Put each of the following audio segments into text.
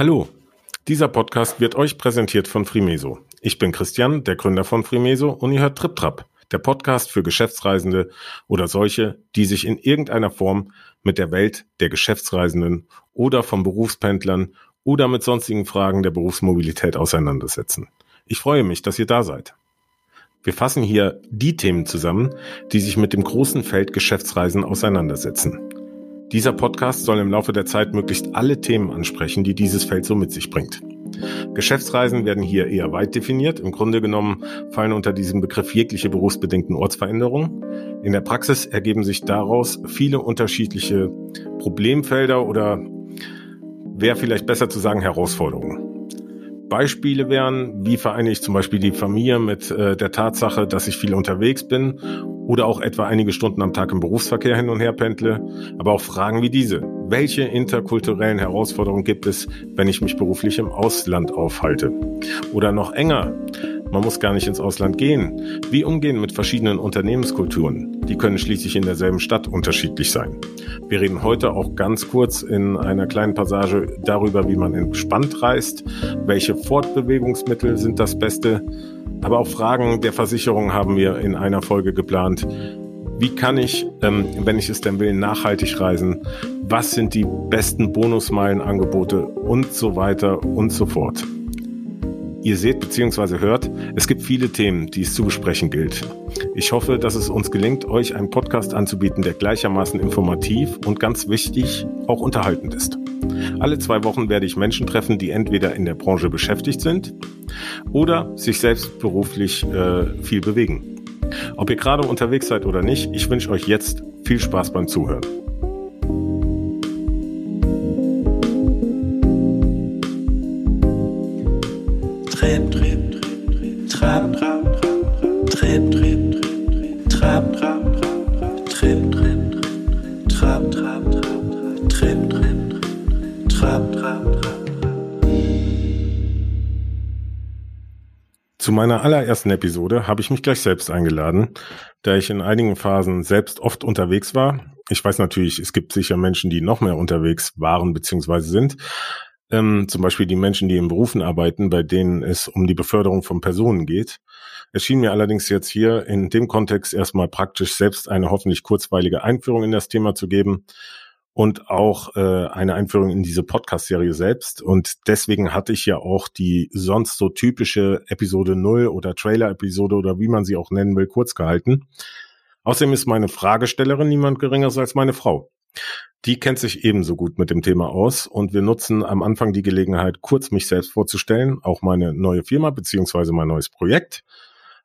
Hallo, dieser Podcast wird euch präsentiert von Frimeso. Ich bin Christian, der Gründer von Frimeso und ihr hört TripTrap, der Podcast für Geschäftsreisende oder solche, die sich in irgendeiner Form mit der Welt der Geschäftsreisenden oder von Berufspendlern oder mit sonstigen Fragen der Berufsmobilität auseinandersetzen. Ich freue mich, dass ihr da seid. Wir fassen hier die Themen zusammen, die sich mit dem großen Feld Geschäftsreisen auseinandersetzen. Dieser Podcast soll im Laufe der Zeit möglichst alle Themen ansprechen, die dieses Feld so mit sich bringt. Geschäftsreisen werden hier eher weit definiert. Im Grunde genommen fallen unter diesem Begriff jegliche berufsbedingten Ortsveränderungen. In der Praxis ergeben sich daraus viele unterschiedliche Problemfelder oder wäre vielleicht besser zu sagen Herausforderungen. Beispiele wären, wie vereine ich zum Beispiel die Familie mit äh, der Tatsache, dass ich viel unterwegs bin oder auch etwa einige Stunden am Tag im Berufsverkehr hin und her pendle, aber auch Fragen wie diese. Welche interkulturellen Herausforderungen gibt es, wenn ich mich beruflich im Ausland aufhalte? Oder noch enger, man muss gar nicht ins Ausland gehen. Wie umgehen mit verschiedenen Unternehmenskulturen? Die können schließlich in derselben Stadt unterschiedlich sein. Wir reden heute auch ganz kurz in einer kleinen Passage darüber, wie man entspannt reist, welche Fortbewegungsmittel sind das Beste, aber auch Fragen der Versicherung haben wir in einer Folge geplant. Wie kann ich, ähm, wenn ich es denn will, nachhaltig reisen? Was sind die besten Bonusmeilenangebote und so weiter und so fort? Ihr seht bzw. hört, es gibt viele Themen, die es zu besprechen gilt. Ich hoffe, dass es uns gelingt, euch einen Podcast anzubieten, der gleichermaßen informativ und ganz wichtig auch unterhaltend ist. Alle zwei Wochen werde ich Menschen treffen, die entweder in der Branche beschäftigt sind oder sich selbst beruflich äh, viel bewegen. Ob ihr gerade unterwegs seid oder nicht, ich wünsche euch jetzt viel Spaß beim Zuhören. Trip, Trip, Trip, Trab, Trab, Trip, Zu meiner allerersten Episode habe ich mich gleich selbst eingeladen, da ich in einigen Phasen selbst oft unterwegs war. Ich weiß natürlich, es gibt sicher Menschen, die noch mehr unterwegs waren bzw. sind. Ähm, zum Beispiel die Menschen, die in Berufen arbeiten, bei denen es um die Beförderung von Personen geht. Es schien mir allerdings jetzt hier in dem Kontext erstmal praktisch selbst eine hoffentlich kurzweilige Einführung in das Thema zu geben und auch äh, eine Einführung in diese Podcast-Serie selbst. Und deswegen hatte ich ja auch die sonst so typische Episode 0 oder Trailer-Episode oder wie man sie auch nennen will, kurz gehalten. Außerdem ist meine Fragestellerin niemand geringeres als meine Frau. Die kennt sich ebenso gut mit dem Thema aus und wir nutzen am Anfang die Gelegenheit, kurz mich selbst vorzustellen, auch meine neue Firma beziehungsweise mein neues Projekt.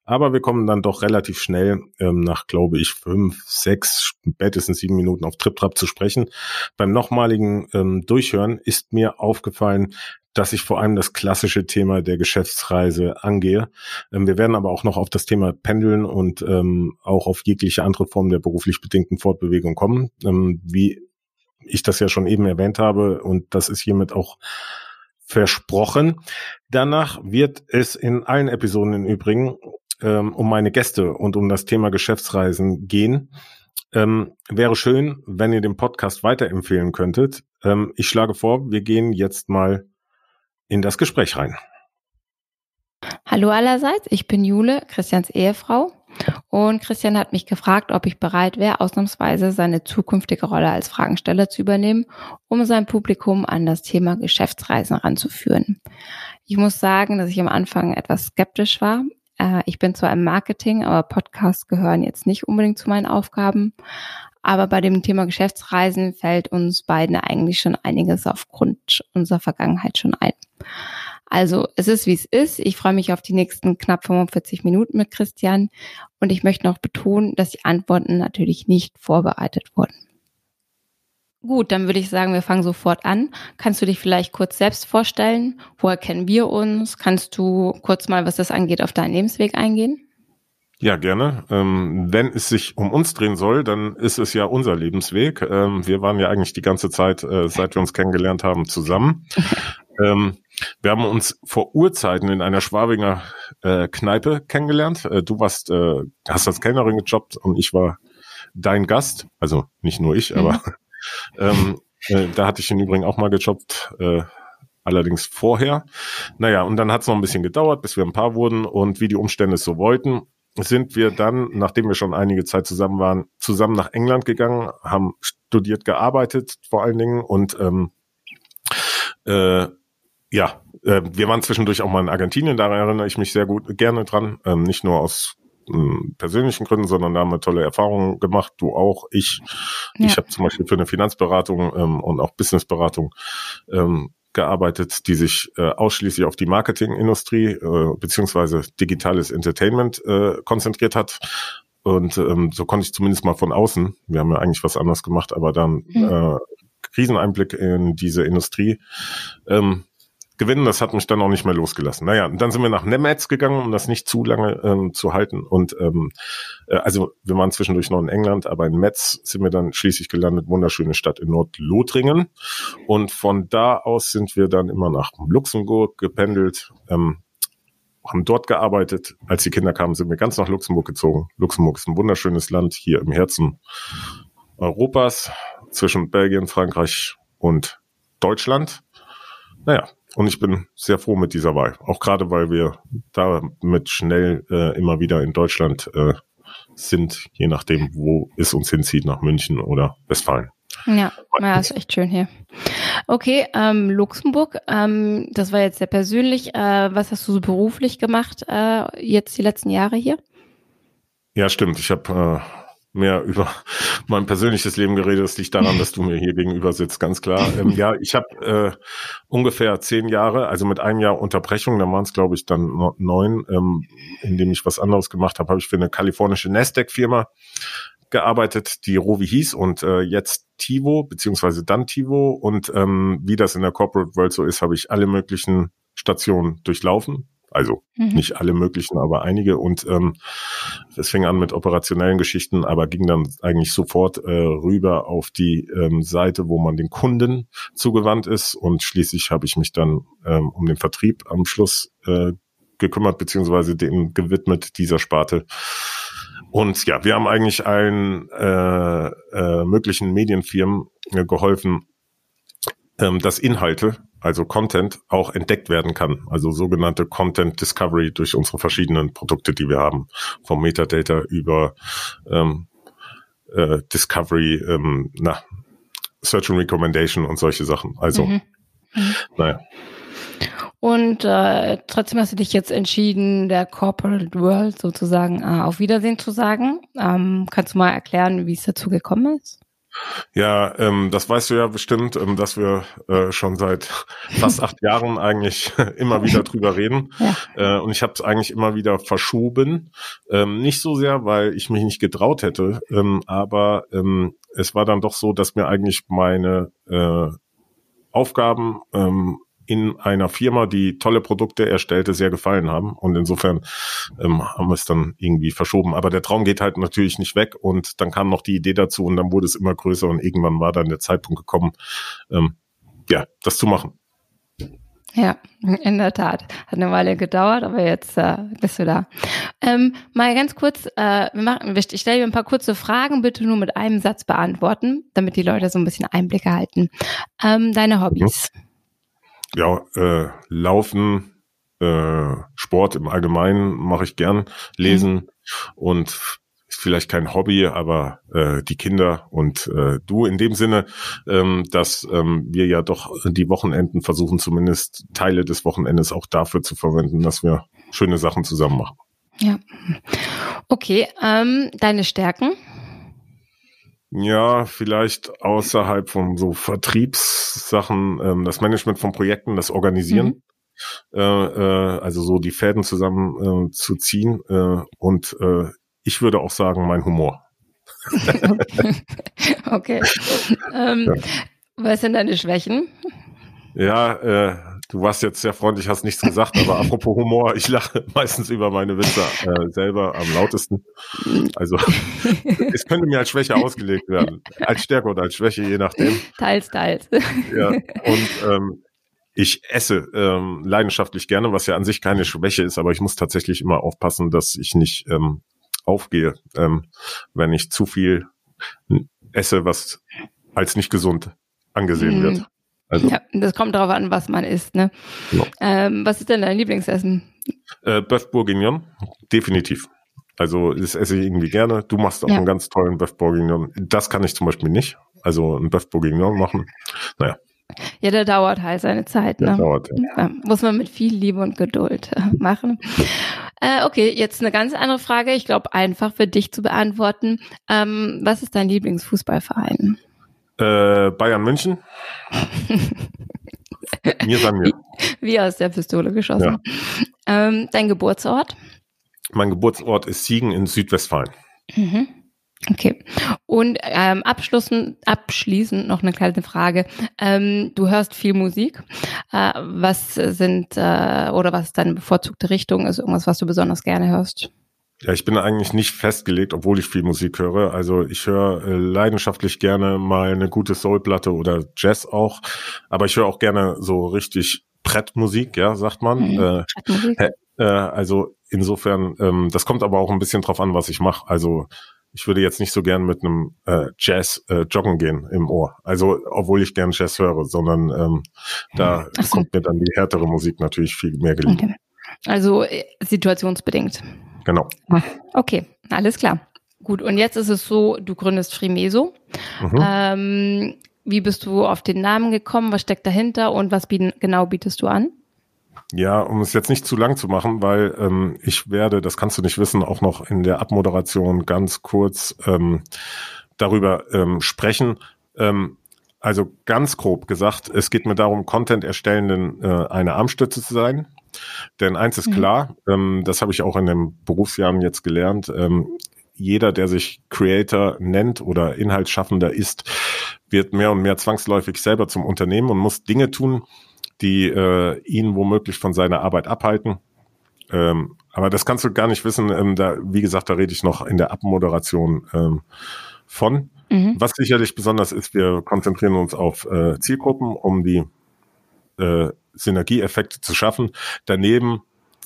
Aber wir kommen dann doch relativ schnell ähm, nach, glaube ich, fünf, sechs, spätestens sieben Minuten auf TripTrap zu sprechen. Beim nochmaligen ähm, Durchhören ist mir aufgefallen, dass ich vor allem das klassische Thema der Geschäftsreise angehe. Ähm, wir werden aber auch noch auf das Thema Pendeln und ähm, auch auf jegliche andere Form der beruflich bedingten Fortbewegung kommen. Ähm, wie ich das ja schon eben erwähnt habe und das ist hiermit auch versprochen. Danach wird es in allen Episoden im Übrigen ähm, um meine Gäste und um das Thema Geschäftsreisen gehen. Ähm, wäre schön, wenn ihr den Podcast weiterempfehlen könntet. Ähm, ich schlage vor, wir gehen jetzt mal in das Gespräch rein. Hallo allerseits, ich bin Jule, Christians Ehefrau. Und Christian hat mich gefragt, ob ich bereit wäre, ausnahmsweise seine zukünftige Rolle als Fragensteller zu übernehmen, um sein Publikum an das Thema Geschäftsreisen ranzuführen. Ich muss sagen, dass ich am Anfang etwas skeptisch war. Äh, ich bin zwar im Marketing, aber Podcasts gehören jetzt nicht unbedingt zu meinen Aufgaben. Aber bei dem Thema Geschäftsreisen fällt uns beiden eigentlich schon einiges aufgrund unserer Vergangenheit schon ein. Also es ist, wie es ist. Ich freue mich auf die nächsten knapp 45 Minuten mit Christian und ich möchte noch betonen, dass die Antworten natürlich nicht vorbereitet wurden. Gut, dann würde ich sagen, wir fangen sofort an. Kannst du dich vielleicht kurz selbst vorstellen? Woher kennen wir uns? Kannst du kurz mal, was das angeht, auf deinen Lebensweg eingehen? Ja, gerne. Ähm, wenn es sich um uns drehen soll, dann ist es ja unser Lebensweg. Ähm, wir waren ja eigentlich die ganze Zeit, äh, seit wir uns kennengelernt haben, zusammen. ähm, wir haben uns vor Urzeiten in einer Schwabinger äh, Kneipe kennengelernt. Äh, du warst, äh, hast als Kellnerin gejobbt und ich war dein Gast. Also nicht nur ich, mhm. Ähm, äh, da hatte ich im Übrigen auch mal gejobbt. Äh, allerdings vorher. Naja, und dann hat es noch ein bisschen gedauert, bis wir ein Paar wurden und wie die Umstände es so wollten, sind wir dann, nachdem wir schon einige Zeit zusammen waren, zusammen nach England gegangen, haben studiert, gearbeitet vor allen Dingen und ähm, äh, ja, äh, wir waren zwischendurch auch mal in Argentinien, da erinnere ich mich sehr gut gerne dran, ähm, nicht nur aus persönlichen Gründen, sondern da haben wir tolle Erfahrungen gemacht. Du auch, ich. Ja. Ich habe zum Beispiel für eine Finanzberatung ähm, und auch Businessberatung ähm, gearbeitet, die sich äh, ausschließlich auf die Marketingindustrie äh, beziehungsweise digitales Entertainment äh, konzentriert hat. Und ähm, so konnte ich zumindest mal von außen, wir haben ja eigentlich was anderes gemacht, aber dann mhm. äh, Kriseneinblick in diese Industrie ähm, gewinnen. Das hat mich dann auch nicht mehr losgelassen. Naja, und dann sind wir nach Nemetz gegangen, um das nicht zu lange ähm, zu halten. Und ähm, äh, also wir waren zwischendurch noch in England, aber in Metz sind wir dann schließlich gelandet. Wunderschöne Stadt in Nordlothringen. Und von da aus sind wir dann immer nach Luxemburg gependelt. Ähm, haben dort gearbeitet. Als die Kinder kamen, sind wir ganz nach Luxemburg gezogen. Luxemburg ist ein wunderschönes Land hier im Herzen Europas zwischen Belgien, Frankreich und Deutschland. Naja, und ich bin sehr froh mit dieser Wahl. Auch gerade, weil wir damit schnell äh, immer wieder in Deutschland äh, sind, je nachdem, wo es uns hinzieht, nach München oder Westfalen. Ja, ja, ist echt schön hier. Okay, ähm, Luxemburg, ähm, das war jetzt sehr persönlich. Äh, was hast du so beruflich gemacht äh, jetzt die letzten Jahre hier? Ja, stimmt. Ich habe äh, mehr über mein persönliches Leben geredet. Das liegt daran, dass du mir hier gegenüber sitzt, ganz klar. Ähm, ja, ich habe äh, ungefähr zehn Jahre, also mit einem Jahr Unterbrechung, da waren es glaube ich dann neun, ähm, in dem ich was anderes gemacht habe, habe ich für eine kalifornische Nasdaq-Firma gearbeitet, die Rovi hieß und äh, jetzt Tivo, beziehungsweise dann Tivo. Und ähm, wie das in der Corporate World so ist, habe ich alle möglichen Stationen durchlaufen also mhm. nicht alle möglichen, aber einige. Und ähm, es fing an mit operationellen Geschichten, aber ging dann eigentlich sofort äh, rüber auf die ähm, Seite, wo man den Kunden zugewandt ist. Und schließlich habe ich mich dann ähm, um den Vertrieb am Schluss äh, gekümmert, beziehungsweise dem gewidmet dieser Sparte. Und ja, wir haben eigentlich allen äh, äh, möglichen Medienfirmen äh, geholfen, ähm, dass Inhalte also Content, auch entdeckt werden kann. Also sogenannte Content Discovery durch unsere verschiedenen Produkte, die wir haben. Vom Metadata über ähm, äh, Discovery, ähm, na, Search and Recommendation und solche Sachen. Also, mhm. Mhm. naja. Und äh, trotzdem hast du dich jetzt entschieden, der Corporate World sozusagen äh, auf Wiedersehen zu sagen. Ähm, kannst du mal erklären, wie es dazu gekommen ist? Ja, ähm, das weißt du ja bestimmt, ähm, dass wir äh, schon seit fast acht Jahren eigentlich immer wieder drüber reden. Ja. Äh, und ich habe es eigentlich immer wieder verschoben. Ähm, nicht so sehr, weil ich mich nicht getraut hätte, ähm, aber ähm, es war dann doch so, dass mir eigentlich meine äh, Aufgaben ähm, in einer Firma, die tolle Produkte erstellte, sehr gefallen haben. Und insofern ähm, haben wir es dann irgendwie verschoben. Aber der Traum geht halt natürlich nicht weg. Und dann kam noch die Idee dazu und dann wurde es immer größer und irgendwann war dann der Zeitpunkt gekommen, ähm, ja, das zu machen. Ja, in der Tat. Hat eine Weile gedauert, aber jetzt äh, bist du da. Ähm, mal ganz kurz, äh, wir machen, ich stelle dir ein paar kurze Fragen, bitte nur mit einem Satz beantworten, damit die Leute so ein bisschen Einblicke halten. Ähm, deine Hobbys. Mhm ja, äh, Laufen, äh, Sport im Allgemeinen mache ich gern, Lesen mhm. und ist vielleicht kein Hobby, aber äh, die Kinder und äh, du in dem Sinne, ähm, dass ähm, wir ja doch die Wochenenden versuchen, zumindest Teile des Wochenendes auch dafür zu verwenden, dass wir schöne Sachen zusammen machen. Ja. Okay, ähm, deine Stärken? Ja, vielleicht außerhalb von so Vertriebssachen, ähm, das Management von Projekten, das Organisieren. Mhm. Äh, äh, also so die Fäden zusammen äh, zu ziehen. Äh, und äh, ich würde auch sagen, mein Humor. okay. Ähm, ja. Was sind deine Schwächen? Ja, äh, du warst jetzt sehr freundlich, hast nichts gesagt, aber apropos Humor, ich lache meistens über meine Witze äh, selber am lautesten. Also es könnte mir als Schwäche ausgelegt werden, als Stärke oder als Schwäche, je nachdem. Teils, teils. Ja, und ähm, ich esse ähm, leidenschaftlich gerne, was ja an sich keine Schwäche ist, aber ich muss tatsächlich immer aufpassen, dass ich nicht ähm, aufgehe, ähm, wenn ich zu viel esse, was als nicht gesund angesehen mhm. wird. Also, Ja, das kommt darauf an, was man isst. Ne? Genau. Ähm, was ist denn dein Lieblingsessen? äh, Bœuf Bourguignon, definitiv. Also das esse ich irgendwie gerne. Du machst auch Ja. einen ganz tollen Bœuf Bourguignon. Das kann ich zum Beispiel nicht. Also ein Bœuf Bourguignon machen. Naja, Ja, der dauert halt seine Zeit. das Ne? dauert. Ja. Ja, muss man mit viel Liebe und Geduld äh, machen. Äh, okay, jetzt eine ganz andere Frage. Ich glaube, einfach für dich zu beantworten. Ähm, was ist dein Lieblingsfußballverein? Äh, Bayern München. mir sagen wir. Wie aus der Pistole geschossen. Ähm, dein Geburtsort? Mein Geburtsort ist Siegen in Südwestfalen. Mhm. Okay. Und ähm, abschließend, noch eine kleine Frage. Ähm, du hörst viel Musik. Äh, was sind äh, oder was ist deine bevorzugte Richtung? Also irgendwas, was du besonders gerne hörst? Ja, ich bin eigentlich nicht festgelegt, obwohl ich viel Musik höre. Also ich höre äh, leidenschaftlich gerne mal eine gute Soulplatte oder Jazz auch. Aber ich höre auch gerne so richtig Brettmusik, ja, sagt man. Mhm. Äh? Äh, also insofern, ähm, das kommt aber auch ein bisschen drauf an, was ich mache. Also ich würde jetzt nicht so gern mit einem äh, Jazz äh, joggen gehen im Ohr. Also obwohl ich gern Jazz höre, sondern ähm, da Ach so. kommt mir dann die härtere Musik natürlich viel mehr gelegen. Okay. Also äh, situationsbedingt. Genau. Okay, alles klar. Gut, und jetzt ist es so, du gründest Frimeso. Mhm. Ähm, wie bist du auf den Namen gekommen? Was steckt dahinter und was bieten, genau bietest du an? Ja, um es jetzt nicht zu lang zu machen, weil ähm, ich werde, das kannst du nicht wissen, auch noch in der Abmoderation ganz kurz ähm, darüber ähm, sprechen. Ähm, also ganz grob gesagt, es geht mir darum, Content erstellenden äh, eine Armstütze zu sein. Denn eins ist Mhm. klar, ähm, das habe ich auch in den Berufsjahren jetzt gelernt, ähm, jeder, der sich Creator nennt oder Inhaltsschaffender ist, wird mehr und mehr zwangsläufig selber zum Unternehmen und muss Dinge tun, die äh, ihn womöglich von seiner Arbeit abhalten. Ähm, aber das kannst du gar nicht wissen. Ähm, da, wie gesagt, da rede ich noch in der Abmoderation ähm, von. Mhm. Was sicherlich besonders ist, wir konzentrieren uns auf äh, Zielgruppen, um die äh, Synergieeffekte zu schaffen. Daneben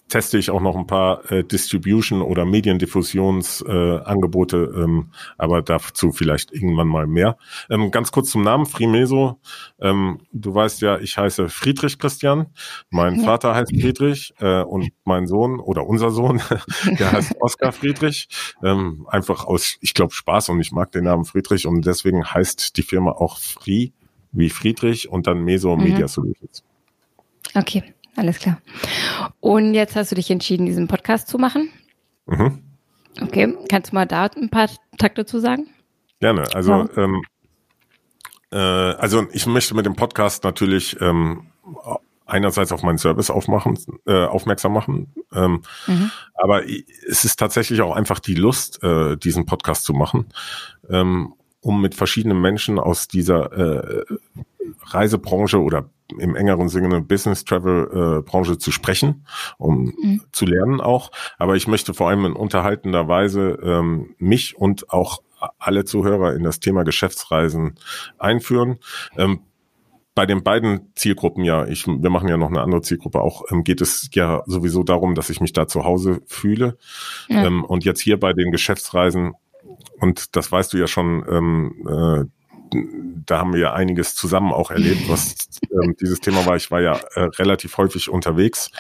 teste ich auch noch ein paar äh, Distribution- oder Mediendiffusionsangebote, äh, ähm, aber dazu vielleicht irgendwann mal mehr. Ähm, ganz kurz zum Namen, Frimeso. Ähm, du weißt ja, ich heiße Friedrich Christian. Mein Ja. Vater heißt Friedrich äh, und mein Sohn oder unser Sohn, der heißt Oskar Friedrich. Ähm, einfach aus, ich glaube, Spaß und ich mag den Namen Friedrich und deswegen heißt die Firma auch Free wie Friedrich und dann Meso Mhm. Media Solutions. Okay, alles klar. Und jetzt hast du dich entschieden, diesen Podcast zu machen. Mhm. Okay, kannst du mal da ein paar Takte zu sagen? Gerne. Also, Ja. ähm, äh, also ich möchte mit dem Podcast natürlich ähm, einerseits auf meinen Service aufmachen, äh, aufmerksam machen, ähm, Mhm. aber es ist tatsächlich auch einfach die Lust, äh, diesen Podcast zu machen, ähm, um mit verschiedenen Menschen aus dieser äh, Reisebranche oder im engeren Sinne Business Travel äh, Branche zu sprechen, um Mhm. zu lernen auch. Aber ich möchte vor allem in unterhaltender Weise ähm, mich und auch alle Zuhörer in das Thema Geschäftsreisen einführen. Ähm, bei den beiden Zielgruppen ja, ich, wir machen ja noch eine andere Zielgruppe auch, ähm, geht es ja sowieso darum, dass ich mich da zu Hause fühle. Ja. Ähm, und jetzt hier bei den Geschäftsreisen, und das weißt du ja schon, ähm, äh, da haben wir ja einiges zusammen auch erlebt, was ähm, dieses Thema war. Ich war ja äh, relativ häufig unterwegs.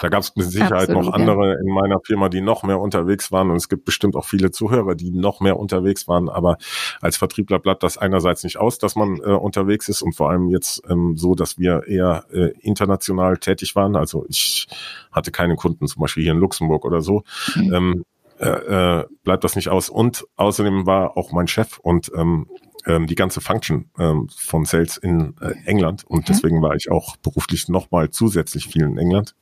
Da gab es mit Sicherheit Absolut, noch ja. andere in meiner Firma, die noch mehr unterwegs waren. Und es gibt bestimmt auch viele Zuhörer, die noch mehr unterwegs waren. Aber als Vertriebler bleibt das einerseits nicht aus, dass man äh, unterwegs ist und vor allem jetzt ähm, so, dass wir eher äh, international tätig waren. Also ich hatte keine Kunden zum Beispiel hier in Luxemburg oder so. Mhm. Ähm, äh, äh, bleibt das nicht aus. Und außerdem war auch mein Chef und ähm, ähm, die ganze Function ähm, von Sales in äh, England und Mhm. deswegen war ich auch beruflich nochmal zusätzlich viel in England.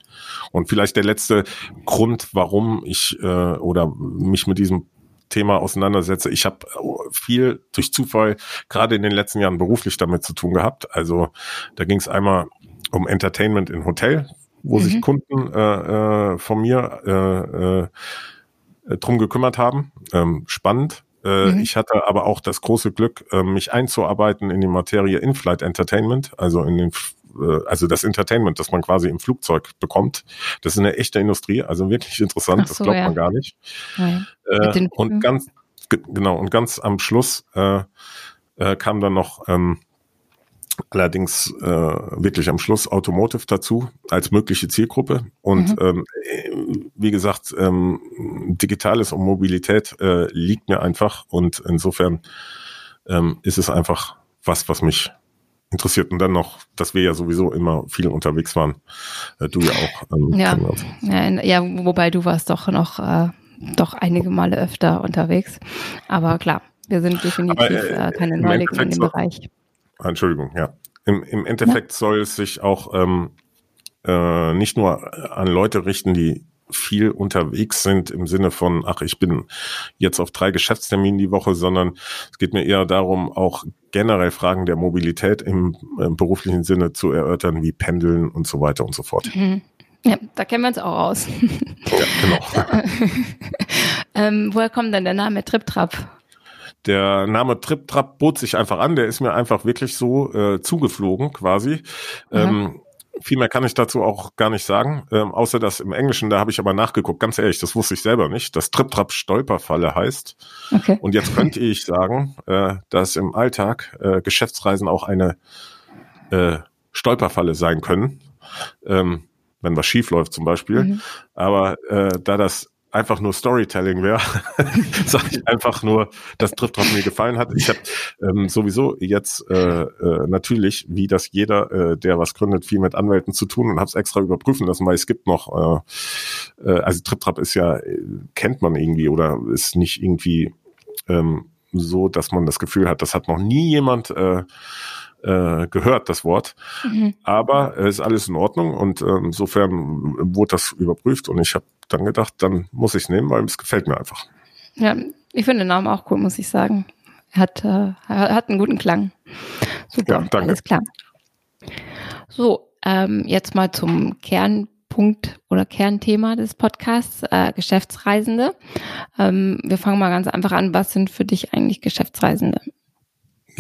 Und vielleicht der letzte Grund, warum ich äh, oder mich mit diesem Thema auseinandersetze. Ich habe viel durch Zufall gerade in den letzten Jahren beruflich damit zu tun gehabt. Also da ging es einmal um Entertainment in Hotel, wo Mhm. sich Kunden äh, äh, von mir äh, äh, drum gekümmert haben. Ähm, spannend. Äh, Mhm. Ich hatte aber auch das große Glück, äh, mich einzuarbeiten in die Materie In-Flight Entertainment, also in den äh, also das Entertainment, das man quasi im Flugzeug bekommt. Das ist eine echte Industrie, also wirklich interessant, Ach das so, glaubt ja. man gar nicht. Ja. Äh, und ganz ge- genau und ganz am Schluss äh, äh, kam dann noch ähm, allerdings äh, wirklich am Schluss Automotive dazu als mögliche Zielgruppe. Und mhm. ähm, wie gesagt, ähm, Digitales und Mobilität äh, liegt mir einfach und insofern ähm, ist es einfach was, was mich interessiert. Und dann noch, dass wir ja sowieso immer viel unterwegs waren. Äh, du ja auch. Ähm, ja. ja, ja, wobei du warst doch noch äh, doch einige Male öfter unterwegs. Aber klar, wir sind definitiv Aber, äh, äh keine Neulinge in dem Bereich. Entschuldigung, ja. Im, im Endeffekt ja. soll es sich auch ähm, äh, nicht nur an Leute richten, die viel unterwegs sind im Sinne von, ach, ich bin jetzt auf drei Geschäftsterminen die Woche, sondern es geht mir eher darum, auch generell Fragen der Mobilität im, im beruflichen Sinne zu erörtern, wie Pendeln und so weiter und so fort. Mhm. Ja, da kennen wir uns auch aus. Ja, genau. ähm, woher kommt denn der Name TripTrap? Der Name TripTrap bot sich einfach an, der ist mir einfach wirklich so äh, zugeflogen quasi. Mhm. Ähm, viel mehr kann ich dazu auch gar nicht sagen, ähm, außer dass im Englischen, da habe ich aber nachgeguckt, ganz ehrlich, das wusste ich selber nicht, dass Trip-Trap Stolperfalle heißt. Okay. Und jetzt könnte ich sagen, äh, dass im Alltag äh, Geschäftsreisen auch eine äh, Stolperfalle sein können, ähm, wenn was schief läuft zum Beispiel. Mhm. Aber äh, da das einfach nur Storytelling wäre, sage ich einfach nur, dass trifft, was mir gefallen hat. Ich habe ähm, sowieso jetzt äh, äh, natürlich, wie das jeder, äh, der was gründet, viel mit Anwälten zu tun und habe es extra überprüfen lassen, weil es gibt noch, äh, äh, also TripTrap ist ja, äh, kennt man irgendwie oder ist nicht irgendwie ähm, so, dass man das Gefühl hat, das hat noch nie jemand äh, äh, gehört, das Wort. Mhm. Aber es ist alles in Ordnung und äh, insofern wurde das überprüft und ich habe dann gedacht, dann muss ich es nehmen, weil es gefällt mir einfach. Ja, ich finde den Namen auch cool, muss ich sagen. Er hat, äh, hat einen guten Klang. Super, ja, danke. alles klar. So, ähm, jetzt mal zum Kernpunkt oder Kernthema des Podcasts, äh, Geschäftsreisende. Ähm, wir fangen mal ganz einfach an. Was sind für dich eigentlich Geschäftsreisende?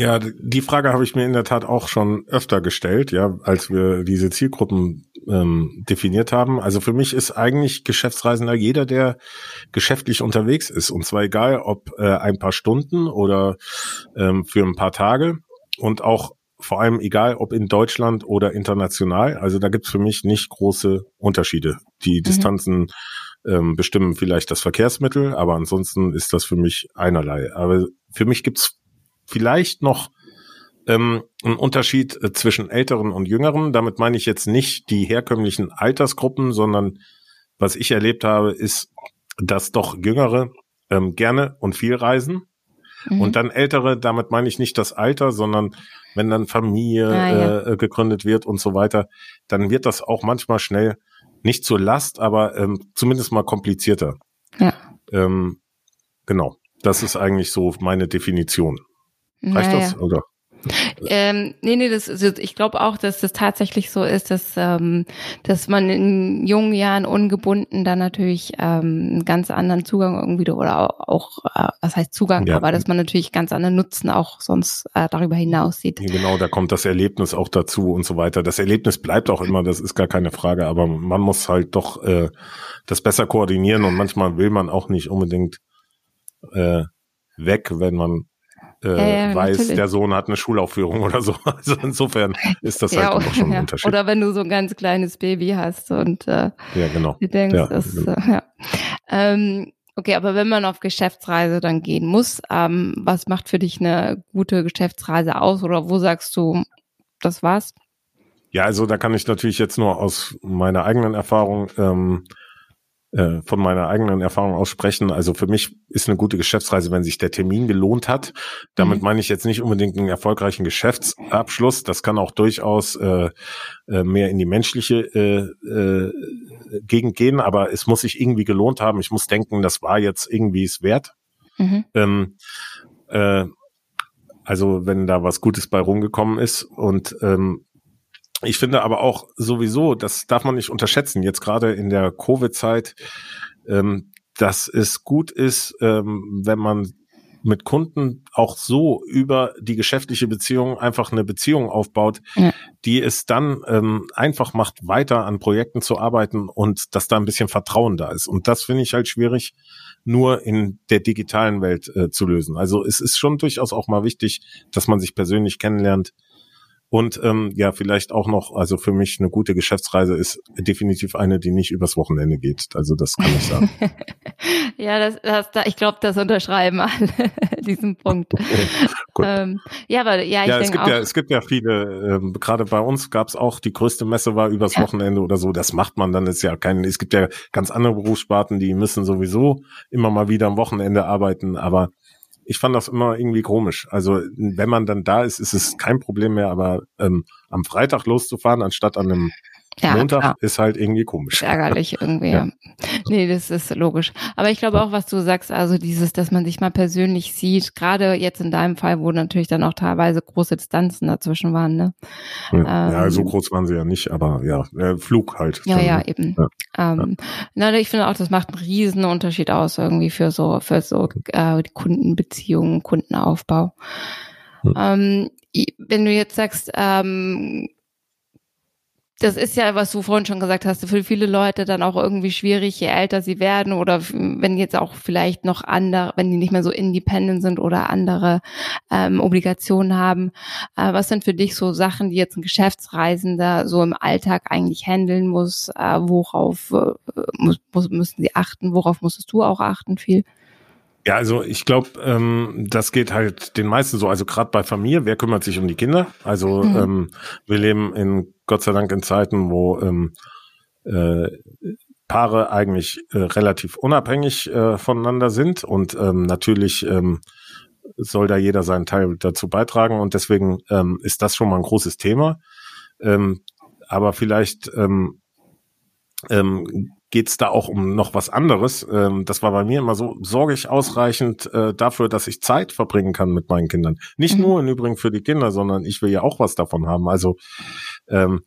Ja, die Frage habe ich mir in der Tat auch schon öfter gestellt, ja, als wir diese Zielgruppen ähm, definiert haben. Also für mich ist eigentlich Geschäftsreisender jeder, der geschäftlich unterwegs ist. Und zwar egal, ob äh, ein paar Stunden oder ähm, für ein paar Tage. Und auch vor allem egal, ob in Deutschland oder international. Also da gibt's für mich nicht große Unterschiede. Die mhm. Distanzen ähm, bestimmen vielleicht das Verkehrsmittel, aber ansonsten ist das für mich einerlei. Aber für mich gibt's vielleicht noch ähm, ein Unterschied äh, zwischen Älteren und Jüngeren. Damit meine ich jetzt nicht die herkömmlichen Altersgruppen, sondern was ich erlebt habe, ist, dass doch Jüngere ähm, gerne und viel reisen. Mhm. Und dann Ältere, damit meine ich nicht das Alter, sondern wenn dann Familie ah, ja. äh, gegründet wird und so weiter, dann wird das auch manchmal schnell nicht zur Last, aber ähm, zumindest mal komplizierter. Ja. Ähm, genau. Das ist eigentlich so meine Definition. Reicht naja. das, oder? Ähm, nee, nee, das, also ich glaube auch, dass das tatsächlich so ist, dass, ähm, dass man in jungen Jahren ungebunden dann natürlich ähm, einen ganz anderen Zugang irgendwie oder auch, äh, was heißt Zugang, ja. aber dass man natürlich ganz anderen Nutzen auch sonst äh, darüber hinaus sieht. Genau, da kommt das Erlebnis auch dazu und so weiter. Das Erlebnis bleibt auch immer, das ist gar keine Frage, aber man muss halt doch äh, das besser koordinieren und manchmal will man auch nicht unbedingt äh, weg, wenn man äh, ja, weiß, natürlich. der Sohn hat eine Schulaufführung oder so. Also insofern ist das ja, halt auch schon ein Unterschied. Oder wenn du so ein ganz kleines Baby hast und äh, ja, genau. du denkst, ja, das, genau. Äh, ja. Ähm, okay, aber wenn man auf Geschäftsreise dann gehen muss, ähm, was macht für dich eine gute Geschäftsreise aus oder wo sagst du, das war's? Ja, also da kann ich natürlich jetzt nur aus meiner eigenen Erfahrung ähm, äh, von meiner eigenen Erfahrung aussprechen. Also für mich ist eine gute Geschäftsreise, wenn sich der Termin gelohnt hat. Damit mhm. meine ich jetzt nicht unbedingt einen erfolgreichen Geschäftsabschluss. Das kann auch durchaus äh, äh, mehr in die menschliche äh, äh, Gegend gehen, aber es muss sich irgendwie gelohnt haben. Ich muss denken, das war jetzt irgendwie es wert. Mhm. Ähm, äh, also wenn da was Gutes bei rumgekommen ist und ähm, ich finde aber auch sowieso, das darf man nicht unterschätzen, jetzt gerade in der Covid-Zeit, ähm, dass es gut ist, ähm, wenn man mit Kunden auch so über die geschäftliche Beziehung einfach eine Beziehung aufbaut, ja. die es dann ähm, einfach macht, weiter an Projekten zu arbeiten und dass da ein bisschen Vertrauen da ist. Und das finde ich halt schwierig, nur in der digitalen Welt äh, zu lösen. Also es ist schon durchaus auch mal wichtig, dass man sich persönlich kennenlernt, Und ähm, ja, vielleicht auch noch, also für mich eine gute Geschäftsreise ist definitiv eine, die nicht übers Wochenende geht. Also das kann ich sagen. ja, das, das, ich glaube, das unterschreiben alle diesen Punkt. ähm, ja, aber ja, ich ja, denke es gibt auch, ja, es gibt ja viele. Ähm, Gerade bei uns gab es auch die größte Messe war übers. Wochenende oder so. Das macht man dann ist ja kein. Es gibt ja ganz andere Berufssparten, die müssen sowieso immer mal wieder am Wochenende arbeiten, aber ich fand das immer irgendwie komisch. Also wenn man dann da ist, ist es kein Problem mehr, aber ähm, am Freitag loszufahren, anstatt an einem ja, Montag klar. ist halt irgendwie komisch. Ärgerlich irgendwie. ja. Nee, das ist logisch. Aber ich glaube auch, was du sagst, also dieses, dass man sich mal persönlich sieht, gerade jetzt in deinem Fall, wo natürlich dann auch teilweise große Distanzen dazwischen waren, ne? Ja, ähm, so groß waren sie ja nicht, aber ja, äh, Flug halt. Ja, dann, ja, eben. Ja, ähm, ja. Na, ich finde auch, das macht einen riesen Unterschied aus irgendwie für so, für so äh, Kundenbeziehungen, Kundenaufbau. Hm. Ähm, wenn du jetzt sagst, ähm, das ist ja, was du vorhin schon gesagt hast, für viele Leute dann auch irgendwie schwierig, je älter sie werden oder wenn jetzt auch vielleicht noch andere, wenn die nicht mehr so independent sind oder andere ähm, Obligationen haben. Äh, was sind für dich so Sachen, die jetzt ein Geschäftsreisender so im Alltag eigentlich handeln muss? Äh, worauf äh, muss, muss, müssen sie achten? Worauf musstest du auch achten viel? Ja, also ich glaube, ähm, das geht halt den meisten so. Also gerade bei Familie, wer kümmert sich um die Kinder? Also mhm. ähm, wir leben in Gott sei Dank in Zeiten, wo ähm, äh, Paare eigentlich äh, relativ unabhängig äh, voneinander sind und ähm, natürlich ähm, soll da jeder seinen Teil dazu beitragen und deswegen ähm, ist das schon mal ein großes Thema. Ähm, aber vielleicht ähm, ähm, geht es da auch um noch was anderes. Ähm, das war bei mir immer so, sorge ich ausreichend äh, dafür, dass ich Zeit verbringen kann mit meinen Kindern. Nicht mhm. nur im Übrigen für die Kinder, sondern ich will ja auch was davon haben. Also ähm,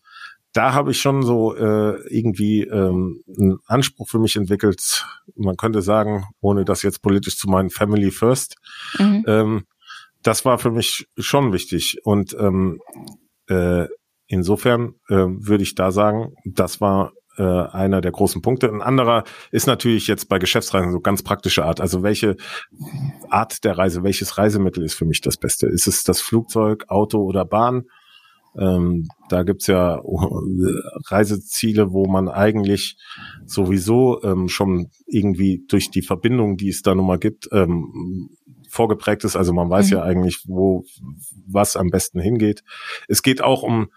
da habe ich schon so äh, irgendwie ähm, einen Anspruch für mich entwickelt. Man könnte sagen, ohne das jetzt politisch zu meinen, Family First. Mhm. Ähm, das war für mich schon wichtig. Und ähm, äh, insofern äh, würde ich da sagen, das war äh, einer der großen Punkte. Ein anderer ist natürlich jetzt bei Geschäftsreisen so ganz praktische Art. Also welche Art der Reise, welches Reisemittel ist für mich das Beste? Ist es das Flugzeug, Auto oder Bahn? Ähm, da gibt's ja Reiseziele, wo man eigentlich sowieso ähm, schon irgendwie durch die Verbindung, die es da nun mal gibt, ähm, vorgeprägt ist. Also man weiß mhm. ja eigentlich, wo was am besten hingeht. Es geht auch um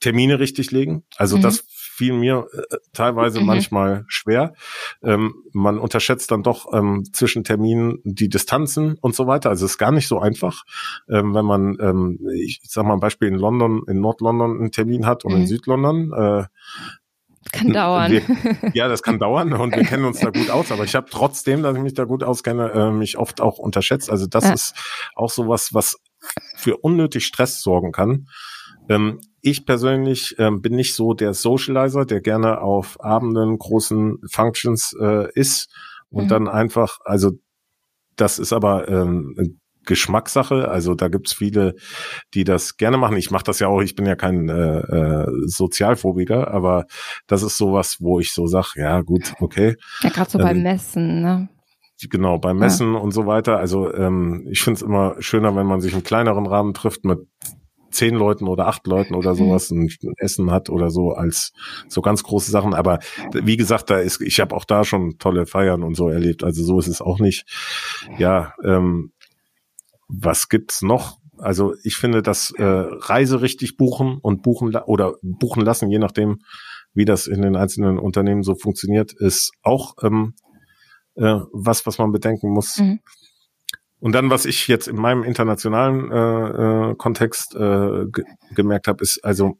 Termine richtig legen. Also mhm. das fiel mir äh, teilweise mhm. manchmal schwer. Ähm, man unterschätzt dann doch ähm, zwischen Terminen die Distanzen und so weiter. Also es ist gar nicht so einfach, ähm, wenn man, ähm, ich sag mal ein Beispiel in London, in Nord-London einen Termin hat und mhm. in Südlondon. Äh, kann dauern. Wir, ja, das kann dauern und wir kennen uns da gut aus, aber ich habe trotzdem, dass ich mich da gut auskenne, äh, mich oft auch unterschätzt. Also das ja. ist auch sowas, was für unnötig Stress sorgen kann. Ähm, ich persönlich ähm, bin nicht so der Socializer, der gerne auf Abenden, großen Functions äh, ist und mhm. dann einfach, also das ist aber ähm, Geschmackssache. Also da gibt's viele, die das gerne machen. Ich mache das ja auch, ich bin ja kein äh, äh, Sozialphobiker, aber das ist sowas, wo ich so sag, ja gut, okay. Ja, gerade so ähm, beim Messen, ne? Genau, beim Messen ja. und so weiter. Also ähm, ich finde es immer schöner, wenn man sich in kleineren Rahmen trifft mit zehn Leuten oder acht Leuten oder mhm. sowas ein Essen hat oder so als so ganz große Sachen. Aber wie gesagt, da ist, ich habe auch da schon tolle Feiern und so erlebt. Also so ist es auch nicht. Ja, ähm, was gibt's noch? Also ich finde, dass äh, Reise richtig buchen und buchen oder buchen lassen, je nachdem, wie das in den einzelnen Unternehmen so funktioniert, ist auch ähm, äh, was, was man bedenken muss. Mhm. Und dann, was ich jetzt in meinem internationalen äh, äh, Kontext äh, gemerkt habe, ist also,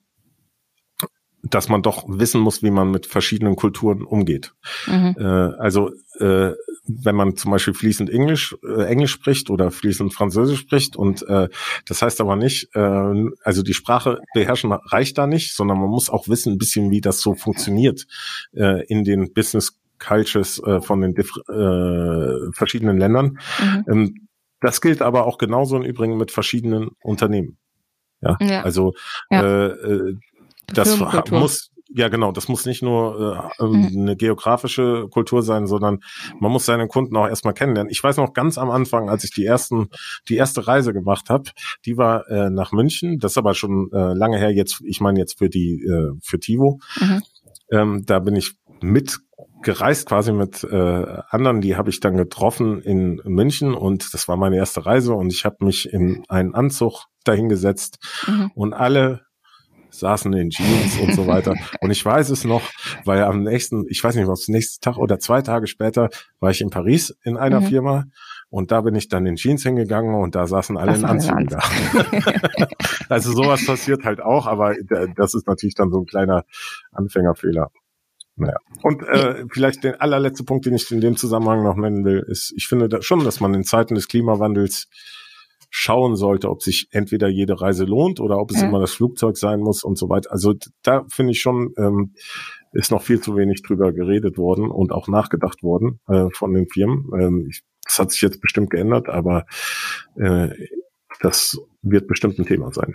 dass man doch wissen muss, wie man mit verschiedenen Kulturen umgeht. Mhm. Äh, also äh, wenn man zum Beispiel fließend Englisch, äh, Englisch spricht oder fließend Französisch spricht und äh, das heißt aber nicht, äh, also die Sprache beherrschen reicht da nicht, sondern man muss auch wissen ein bisschen, wie das so funktioniert äh, in den Business Cultures äh, von den äh, verschiedenen Ländern. Mhm. Ähm, das gilt aber auch genauso im Übrigen mit verschiedenen Unternehmen. Ja, ja. also ja. Äh, äh das muss ja genau, das muss nicht nur äh, mhm. eine geografische Kultur sein, sondern man muss seine Kunden auch erstmal kennenlernen. Ich weiß noch ganz am Anfang, als ich die ersten, die erste Reise gemacht habe, die war äh, nach München, das ist aber schon äh, lange her, jetzt, ich meine jetzt für die, äh, für Tivo. Mhm. Ähm, da bin ich mit gereist quasi mit äh, anderen, die habe ich dann getroffen in München und das war meine erste Reise und ich habe mich in einen Anzug dahingesetzt mhm. und alle saßen in Jeans und so weiter. Und ich weiß es noch, weil am nächsten, ich weiß nicht, was nächsten Tag oder zwei Tage später war ich in Paris in einer mhm. Firma und da bin ich dann in Jeans hingegangen und da saßen alle das in Anzügen da. also sowas passiert halt auch, aber das ist natürlich dann so ein kleiner Anfängerfehler. Naja. Und äh, vielleicht der allerletzte Punkt, den ich in dem Zusammenhang noch nennen will, ist, ich finde da schon, dass man in Zeiten des Klimawandels schauen sollte, ob sich entweder jede Reise lohnt oder ob es ja. immer das Flugzeug sein muss und so weiter. Also da finde ich schon, ähm, ist noch viel zu wenig drüber geredet worden und auch nachgedacht worden äh, von den Firmen. Ähm, ich, das hat sich jetzt bestimmt geändert, aber äh, das wird bestimmt ein Thema sein.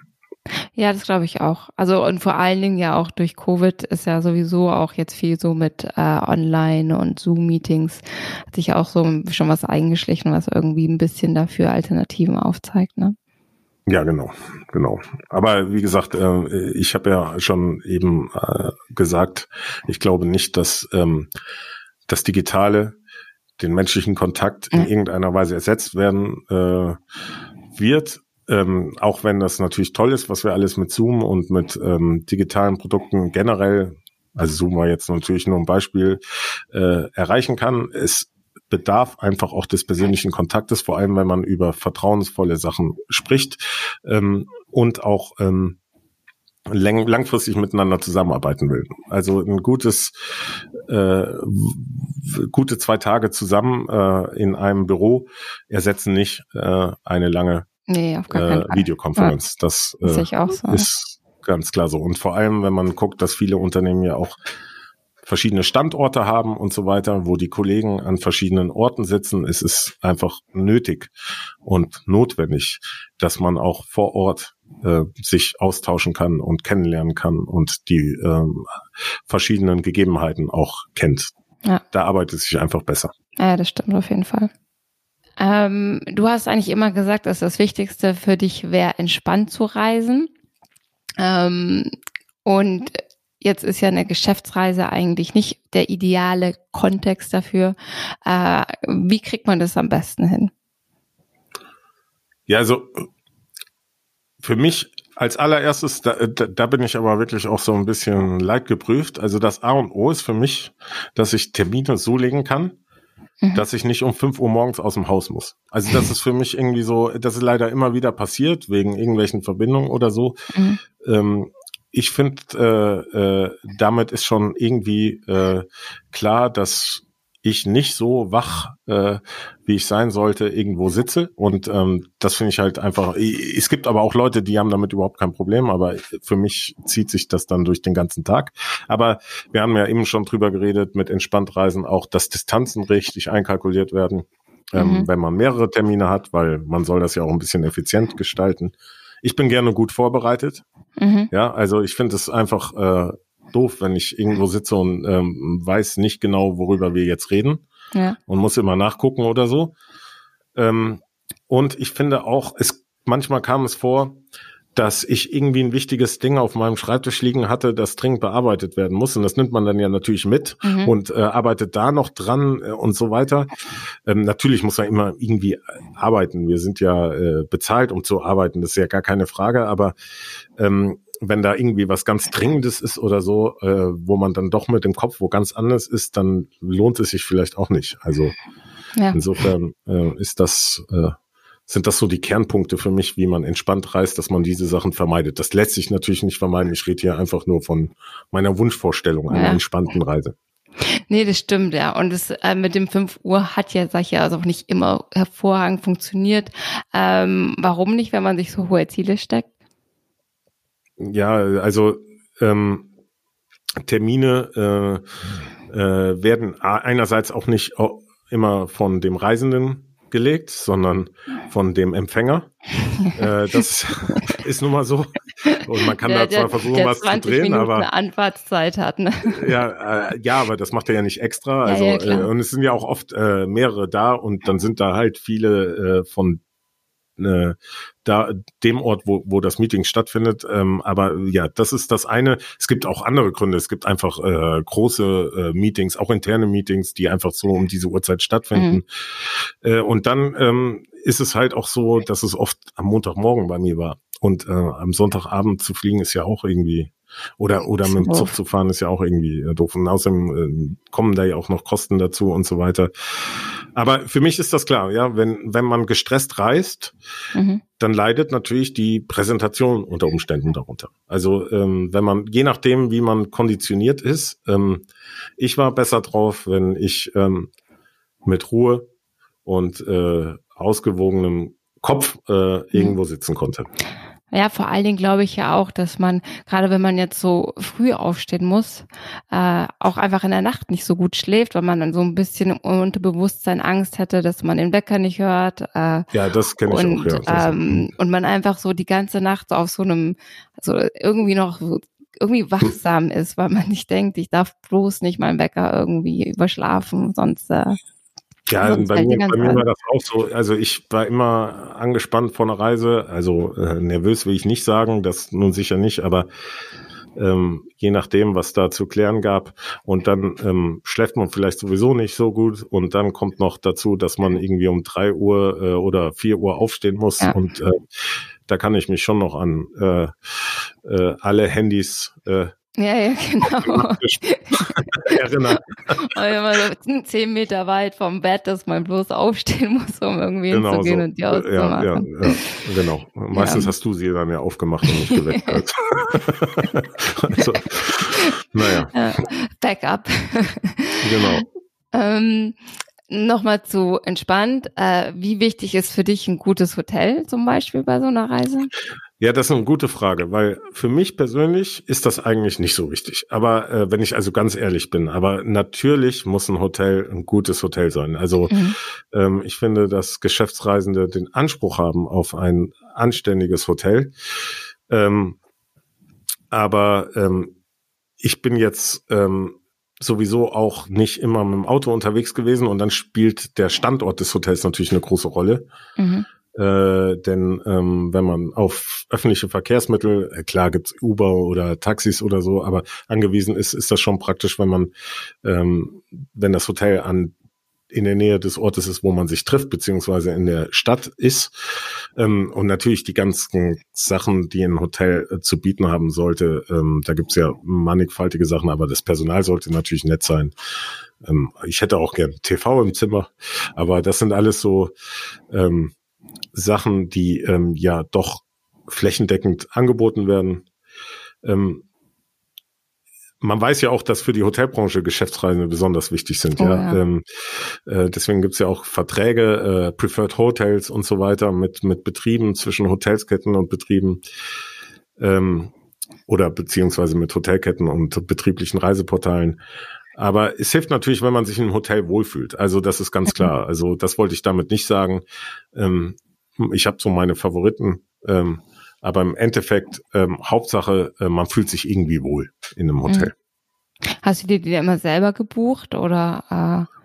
Ja, das glaube ich auch. Also und vor allen Dingen ja auch durch Covid ist ja sowieso auch jetzt viel so mit äh, Online und Zoom-Meetings hat sich auch so schon was eingeschlichen, was irgendwie ein bisschen dafür Alternativen aufzeigt, ne? Ja, genau, genau. Aber wie gesagt, äh, ich habe ja schon eben äh, gesagt, ich glaube nicht, dass ähm, das Digitale den menschlichen Kontakt in irgendeiner Weise ersetzt werden äh, wird ähm, auch wenn das natürlich toll ist, was wir alles mit Zoom und mit ähm, digitalen Produkten generell, also Zoom war jetzt natürlich nur ein Beispiel, äh, erreichen kann, es bedarf einfach auch des persönlichen Kontaktes, vor allem wenn man über vertrauensvolle Sachen spricht ähm, und auch ähm, lang, langfristig miteinander zusammenarbeiten will. Also ein gutes, äh, gute zwei Tage zusammen äh, in einem Büro ersetzen nicht äh, eine lange Nee, auf gar keinen äh, Videokonferenz. Ja. Das äh, so. ist ganz klar so. Und vor allem, wenn man guckt, dass viele Unternehmen ja auch verschiedene Standorte haben und so weiter, wo die Kollegen an verschiedenen Orten sitzen, ist es einfach nötig und notwendig, dass man auch vor Ort äh, sich austauschen kann und kennenlernen kann und die äh, verschiedenen Gegebenheiten auch kennt. Ja. Da arbeitet es sich einfach besser. Ja, das stimmt auf jeden Fall. Ähm, du hast eigentlich immer gesagt, dass das Wichtigste für dich wäre, entspannt zu reisen. Ähm, und jetzt ist ja eine Geschäftsreise eigentlich nicht der ideale Kontext dafür. Äh, wie kriegt man das am besten hin? Ja, also für mich als allererstes, da, da, da bin ich aber wirklich auch so ein bisschen leidgeprüft. Also das A und O ist für mich, dass ich Termine so legen kann, mhm. dass ich nicht um fünf Uhr morgens aus dem Haus muss. Also das ist für mich irgendwie so, das ist leider immer wieder passiert, wegen irgendwelchen Verbindungen oder so. Mhm. Ähm, ich finde, äh, äh, damit ist schon irgendwie äh, klar, dass ich nicht so wach, äh, wie ich sein sollte, irgendwo sitze. Und ähm, das finde ich halt einfach. Es gibt aber auch Leute, die haben damit überhaupt kein Problem, aber für mich zieht sich das dann durch den ganzen Tag. Aber wir haben ja eben schon drüber geredet, mit Entspanntreisen auch, dass Distanzen richtig einkalkuliert werden, ähm, mhm. wenn man mehrere Termine hat, weil man soll das ja auch ein bisschen effizient gestalten. Ich bin gerne gut vorbereitet. Mhm. Ja, also ich finde es einfach äh, doof, wenn ich irgendwo sitze und ähm, weiß nicht genau, worüber wir jetzt reden ja. und muss immer nachgucken oder so. Ähm, und ich finde auch, es manchmal kam es vor, dass ich irgendwie ein wichtiges Ding auf meinem Schreibtisch liegen hatte, das dringend bearbeitet werden muss. Und das nimmt man dann ja natürlich mit mhm. und äh, arbeitet da noch dran äh, und so weiter. Ähm, natürlich muss man immer irgendwie arbeiten. Wir sind ja äh, bezahlt, um zu arbeiten. Das ist ja gar keine Frage. Aber ähm, wenn da irgendwie was ganz Dringendes ist oder so, äh, wo man dann doch mit dem Kopf wo ganz anders ist, dann lohnt es sich vielleicht auch nicht. Also ja. insofern äh, ist das, äh, sind das so die Kernpunkte für mich, wie man entspannt reist, dass man diese Sachen vermeidet. Das lässt sich natürlich nicht vermeiden. Ich rede hier einfach nur von meiner Wunschvorstellung einer ja. entspannten Reise. Nee, das stimmt, ja. Und es äh, mit dem 5 Uhr hat ja, sag ich ja, also auch nicht immer hervorragend funktioniert. Ähm, warum nicht, wenn man sich so hohe Ziele steckt? Ja, also ähm, Termine äh, äh, werden einerseits auch nicht immer von dem Reisenden gelegt, sondern von dem Empfänger. äh, das ist nun mal so. Und man kann der, da zwar der, versuchen, der was zu drehen, Minuten aber eine Anfahrtszeit hat. Ne? Ja, äh, ja, aber das macht er ja nicht extra. Also ja, ja, äh, und es sind ja auch oft äh, mehrere da und dann sind da halt viele äh, von äh, da dem Ort, wo, wo das Meeting stattfindet. Ähm, aber ja, das ist das eine. Es gibt auch andere Gründe. Es gibt einfach äh, große äh, Meetings, auch interne Meetings, die einfach so um diese Uhrzeit stattfinden. Mhm. Äh, und dann ähm, ist es halt auch so, dass es oft am Montagmorgen bei mir war. Und äh, am Sonntagabend zu fliegen ist ja auch irgendwie oder, oder mit dem Zug zu fahren ist ja auch irgendwie äh, doof. Und außerdem äh, kommen da ja auch noch Kosten dazu und so weiter. Aber für mich ist das klar, ja, wenn, wenn man gestresst reist, mhm. dann leidet natürlich die Präsentation unter Umständen darunter. Also ähm, wenn man, je nachdem, wie man konditioniert ist, ähm, ich war besser drauf, wenn ich ähm, mit Ruhe und äh, ausgewogenem Kopf äh, mhm. irgendwo sitzen konnte. Ja, vor allen Dingen glaube ich ja auch, dass man, gerade wenn man jetzt so früh aufstehen muss, äh, auch einfach in der Nacht nicht so gut schläft, weil man dann so ein bisschen im Unterbewusstsein Angst hätte, dass man den Wecker nicht hört. Äh, ja, das kenne ich und, auch, ja. Ähm, und man einfach so die ganze Nacht so auf so einem, so irgendwie noch so irgendwie wachsam ist, weil man nicht denkt, ich darf bloß nicht meinen Wecker irgendwie überschlafen, sonst äh, ja, bei mir, bei mir war das auch so. Also ich war immer angespannt vor einer Reise. Also äh, nervös will ich nicht sagen, das nun sicher nicht, aber ähm, je nachdem, was da zu klären gab. Und dann ähm, schläft man vielleicht sowieso nicht so gut. Und dann kommt noch dazu, dass man irgendwie um drei Uhr äh, oder vier Uhr aufstehen muss. Ja. Und äh, da kann ich mich schon noch an äh, äh, alle Handys äh, ja, ja, genau. Erinnert. so zehn Meter weit vom Bett, dass man bloß aufstehen muss, um irgendwie genau hinzugehen so. und die auszumachen. Ja, ja, ja genau. Meistens ja. hast du sie dann ja aufgemacht und nicht geweckt. also, naja. Ja, Backup. Genau. ähm, Nochmal zu entspannt. Äh, wie wichtig ist für dich ein gutes Hotel zum Beispiel bei so einer Reise? Ja, das ist eine gute Frage, weil für mich persönlich ist das eigentlich nicht so wichtig. Aber äh, wenn ich also ganz ehrlich bin, aber natürlich muss ein Hotel ein gutes Hotel sein. Also mhm. ähm, ich finde, dass Geschäftsreisende den Anspruch haben auf ein anständiges Hotel. Ähm, aber ähm, ich bin jetzt ähm, sowieso auch nicht immer mit dem Auto unterwegs gewesen und dann spielt der Standort des Hotels natürlich eine große Rolle. Mhm. Äh, denn ähm, wenn man auf öffentliche Verkehrsmittel, äh, klar gibt's Uber oder Taxis oder so, aber angewiesen ist, ist das schon praktisch, wenn man, ähm, wenn das Hotel an in der Nähe des Ortes ist, wo man sich trifft, beziehungsweise in der Stadt ist. Ähm, und natürlich die ganzen Sachen, die ein Hotel äh, zu bieten haben sollte, ähm, da gibt's ja mannigfaltige Sachen, aber das Personal sollte natürlich nett sein. Ähm, ich hätte auch gern TV im Zimmer, aber das sind alles so ähm, Sachen, die ähm, ja doch flächendeckend angeboten werden. Ähm, man weiß ja auch, dass für die Hotelbranche Geschäftsreisende besonders wichtig sind. Oh, ja. ja. Ähm, äh, deswegen gibt's ja auch Verträge, äh, Preferred Hotels und so weiter mit, mit Betrieben zwischen Hotelsketten und Betrieben ähm, oder beziehungsweise mit Hotelketten und betrieblichen Reiseportalen. Aber es hilft natürlich, wenn man sich einem Hotel wohlfühlt. Also das ist ganz klar. Also das wollte ich damit nicht sagen. Ähm, ich habe so meine Favoriten, ähm, aber im Endeffekt ähm, Hauptsache, äh, man fühlt sich irgendwie wohl in einem Hotel. Mhm. Hast du dir die immer selber gebucht oder? Äh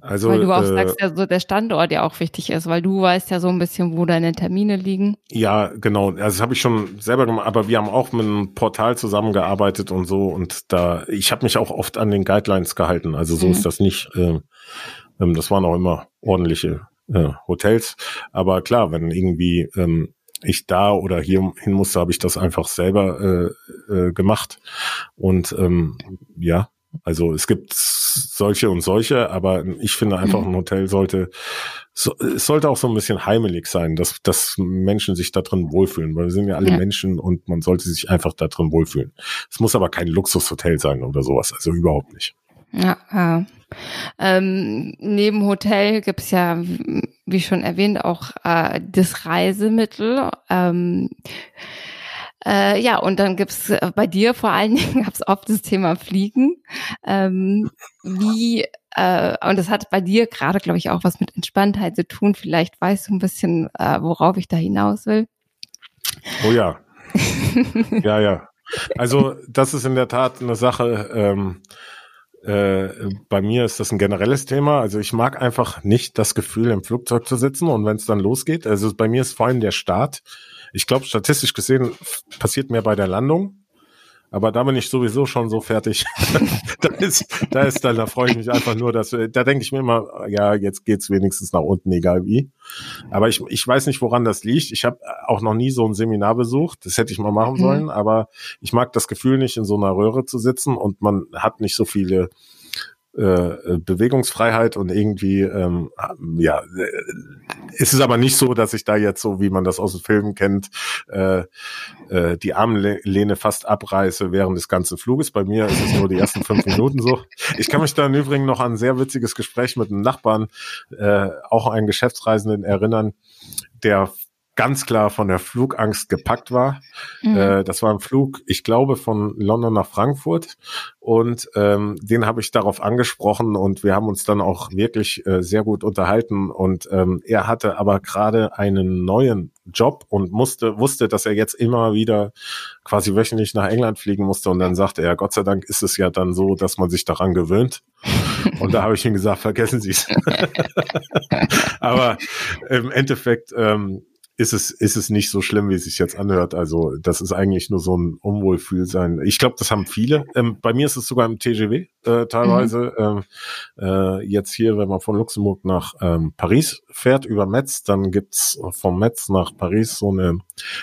also, weil du auch äh, sagst, ja, so der Standort ja auch wichtig ist, weil du weißt ja so ein bisschen, wo deine Termine liegen. Ja, genau. Also das habe ich schon selber gemacht, aber wir haben auch mit einem Portal zusammengearbeitet und so. Und da, ich habe mich auch oft an den Guidelines gehalten. Also so mhm. ist das nicht. Äh, ähm, das waren auch immer ordentliche äh, Hotels. Aber klar, wenn irgendwie ähm, ich da oder hier hin musste, habe ich das einfach selber äh, äh, gemacht. Und ähm, ja, also es gibt solche und solche, aber ich finde einfach, ein Hotel sollte, so, es sollte auch so ein bisschen heimelig sein, dass, dass Menschen sich da drin wohlfühlen, weil wir sind ja alle ja. Menschen und man sollte sich einfach da drin wohlfühlen. Es muss aber kein Luxushotel sein oder sowas, also überhaupt nicht. Ja, ja. Ähm, neben Hotel gibt es ja, wie schon erwähnt, auch äh, das Reisemittel. Ähm, Äh, ja, und dann gibt's äh, bei dir vor allen Dingen gab's oft das Thema Fliegen. Ähm, wie äh, und das hat bei dir gerade, glaube ich, auch was mit Entspanntheit zu tun. Vielleicht weißt du ein bisschen, äh, worauf ich da hinaus will. Oh ja. ja, ja. Also das ist in der Tat eine Sache. Ähm, äh, bei mir ist das ein generelles Thema. Also ich mag einfach nicht das Gefühl, im Flugzeug zu sitzen und wenn es dann losgeht. Also bei mir ist vor allem der Start. Ich glaube, statistisch gesehen passiert mehr bei der Landung. Aber da bin ich sowieso schon so fertig. da ist, da ist dann, da freue ich mich einfach nur, dass, da denke ich mir immer, ja, jetzt geht's wenigstens nach unten, egal wie. Aber ich, ich weiß nicht, woran das liegt. Ich habe auch noch nie so ein Seminar besucht. Das hätte ich mal machen mhm. sollen. Aber ich mag das Gefühl nicht, in so einer Röhre zu sitzen und man hat nicht so viele äh, Bewegungsfreiheit und irgendwie, ähm, ja, ist es aber nicht so, dass ich da jetzt so, wie man das aus den Filmen kennt, äh, äh, die Armlehne fast abreiße während des ganzen Fluges. Bei mir ist es nur die ersten fünf Minuten so. Ich kann mich da im Übrigen noch an ein sehr witziges Gespräch mit einem Nachbarn, äh, auch einen Geschäftsreisenden erinnern, der ganz klar von der Flugangst gepackt war. Mhm. Äh, das war ein Flug, ich glaube, von London nach Frankfurt. Und ähm, den habe ich darauf angesprochen und wir haben uns dann auch wirklich äh, sehr gut unterhalten. Und ähm, er hatte aber gerade einen neuen Job und musste, wusste, dass er jetzt immer wieder quasi wöchentlich nach England fliegen musste. Und dann sagte er, Gott sei Dank ist es ja dann so, dass man sich daran gewöhnt. Und da habe ich ihm gesagt, vergessen Sie es. aber im Endeffekt ähm, ist es, ist es nicht so schlimm, wie es sich jetzt anhört. Also das ist eigentlich nur so ein Unwohlfühlsein. Ich glaube, das haben viele. Ähm, bei mir ist es sogar im TGW äh, teilweise. Mhm. Ähm, äh, jetzt hier, wenn man von Luxemburg nach ähm, Paris fährt über Metz, dann gibt's vom Metz nach Paris so eine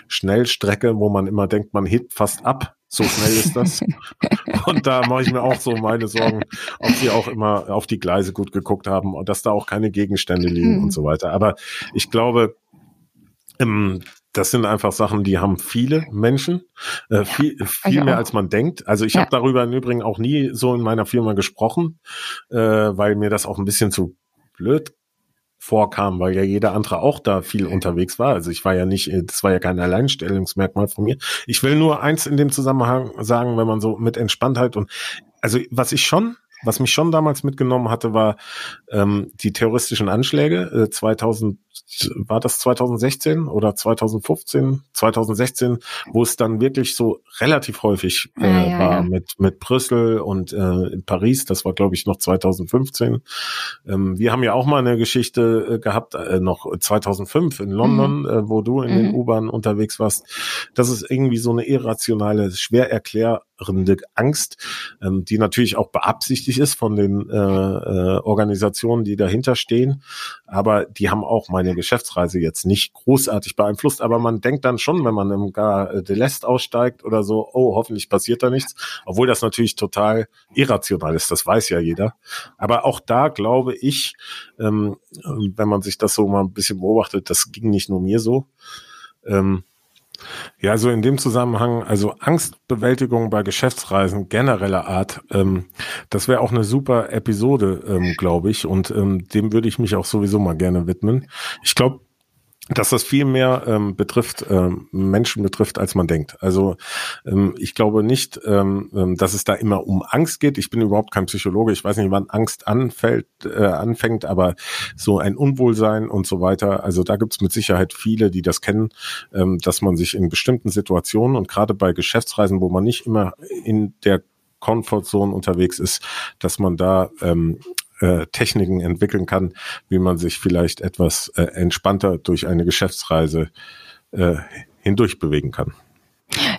Schnellstrecke, wo man immer denkt, man hebt fast ab. So schnell ist das. und da mache ich mir auch so meine Sorgen, ob sie auch immer auf die Gleise gut geguckt haben und dass da auch keine Gegenstände liegen mhm. und so weiter. Aber ich glaube, ähm, das sind einfach Sachen, die haben viele Menschen, äh, viel, viel mehr als man denkt. Also ich ja. habe darüber im Übrigen auch nie so in meiner Firma gesprochen, äh, weil mir das auch ein bisschen zu blöd vorkam, weil ja jeder andere auch da viel unterwegs war. Also ich war ja nicht, das war ja kein Alleinstellungsmerkmal von mir. Ich will nur eins in dem Zusammenhang sagen, wenn man so mit Entspanntheit und also was ich schon was mich schon damals mitgenommen hatte, war ähm, die terroristischen Anschläge. Äh, 2000 war das 2016 oder 2015, 2016, wo es dann wirklich so relativ häufig äh, ja, ja, war ja. mit mit Brüssel und äh, in Paris. Das war glaube ich noch 2015. Ähm, wir haben ja auch mal eine Geschichte äh, gehabt, äh, noch 2005 in London, mhm. äh, wo du in mhm. den U-Bahnen unterwegs warst. Das ist irgendwie so eine irrationale, schwer erklärende Angst, ähm, die natürlich auch beabsichtigt ist von den äh, äh, Organisationen, die dahinter stehen. Aber die haben auch meine Geschäftsreise jetzt nicht großartig beeinflusst, aber man denkt dann schon, wenn man im Gar äh, de l'Est aussteigt oder so, oh, hoffentlich passiert da nichts, obwohl das natürlich total irrational ist, das weiß ja jeder. Aber auch da glaube ich, ähm, wenn man sich das so mal ein bisschen beobachtet, das ging nicht nur mir so. Ähm, ja, also in dem Zusammenhang, also Angstbewältigung bei Geschäftsreisen genereller Art, ähm, das wäre auch eine super Episode, ähm, glaube ich, und ähm, dem würde ich mich auch sowieso mal gerne widmen. Ich glaube, dass das viel mehr ähm, betrifft, ähm, Menschen betrifft, als man denkt. Also ähm, ich glaube nicht, ähm, ähm, dass es da immer um Angst geht. Ich bin überhaupt kein Psychologe. Ich weiß nicht, wann Angst anfällt, äh, anfängt, aber so ein Unwohlsein und so weiter. Also da gibt's mit Sicherheit viele, die das kennen, ähm, dass man sich in bestimmten Situationen und gerade bei Geschäftsreisen, wo man nicht immer in der Comfortzone unterwegs ist, dass man da ähm, äh, Techniken entwickeln kann, wie man sich vielleicht etwas äh, entspannter durch eine Geschäftsreise äh, hindurch bewegen kann.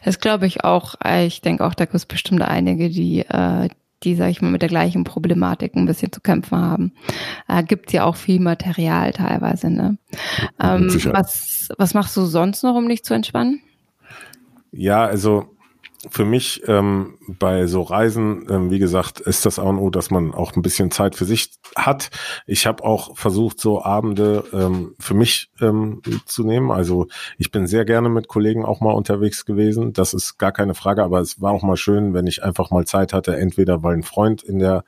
Das glaube ich auch. Ich denke auch, da gibt es bestimmt einige, die äh, die, sag ich mal, mit der gleichen Problematik ein bisschen zu kämpfen haben. Äh, Gibt ja auch viel Material teilweise. Ne? Ähm, was, was machst du sonst noch, um dich zu entspannen? Ja, also für mich ähm, bei so Reisen, ähm, wie gesagt, ist das auch nur, dass man auch ein bisschen Zeit für sich hat. Ich habe auch versucht, so Abende ähm, für mich ähm, zu nehmen. Also ich bin sehr gerne mit Kollegen auch mal unterwegs gewesen. Das ist gar keine Frage, aber es war auch mal schön, wenn ich einfach mal Zeit hatte, entweder weil ein Freund in der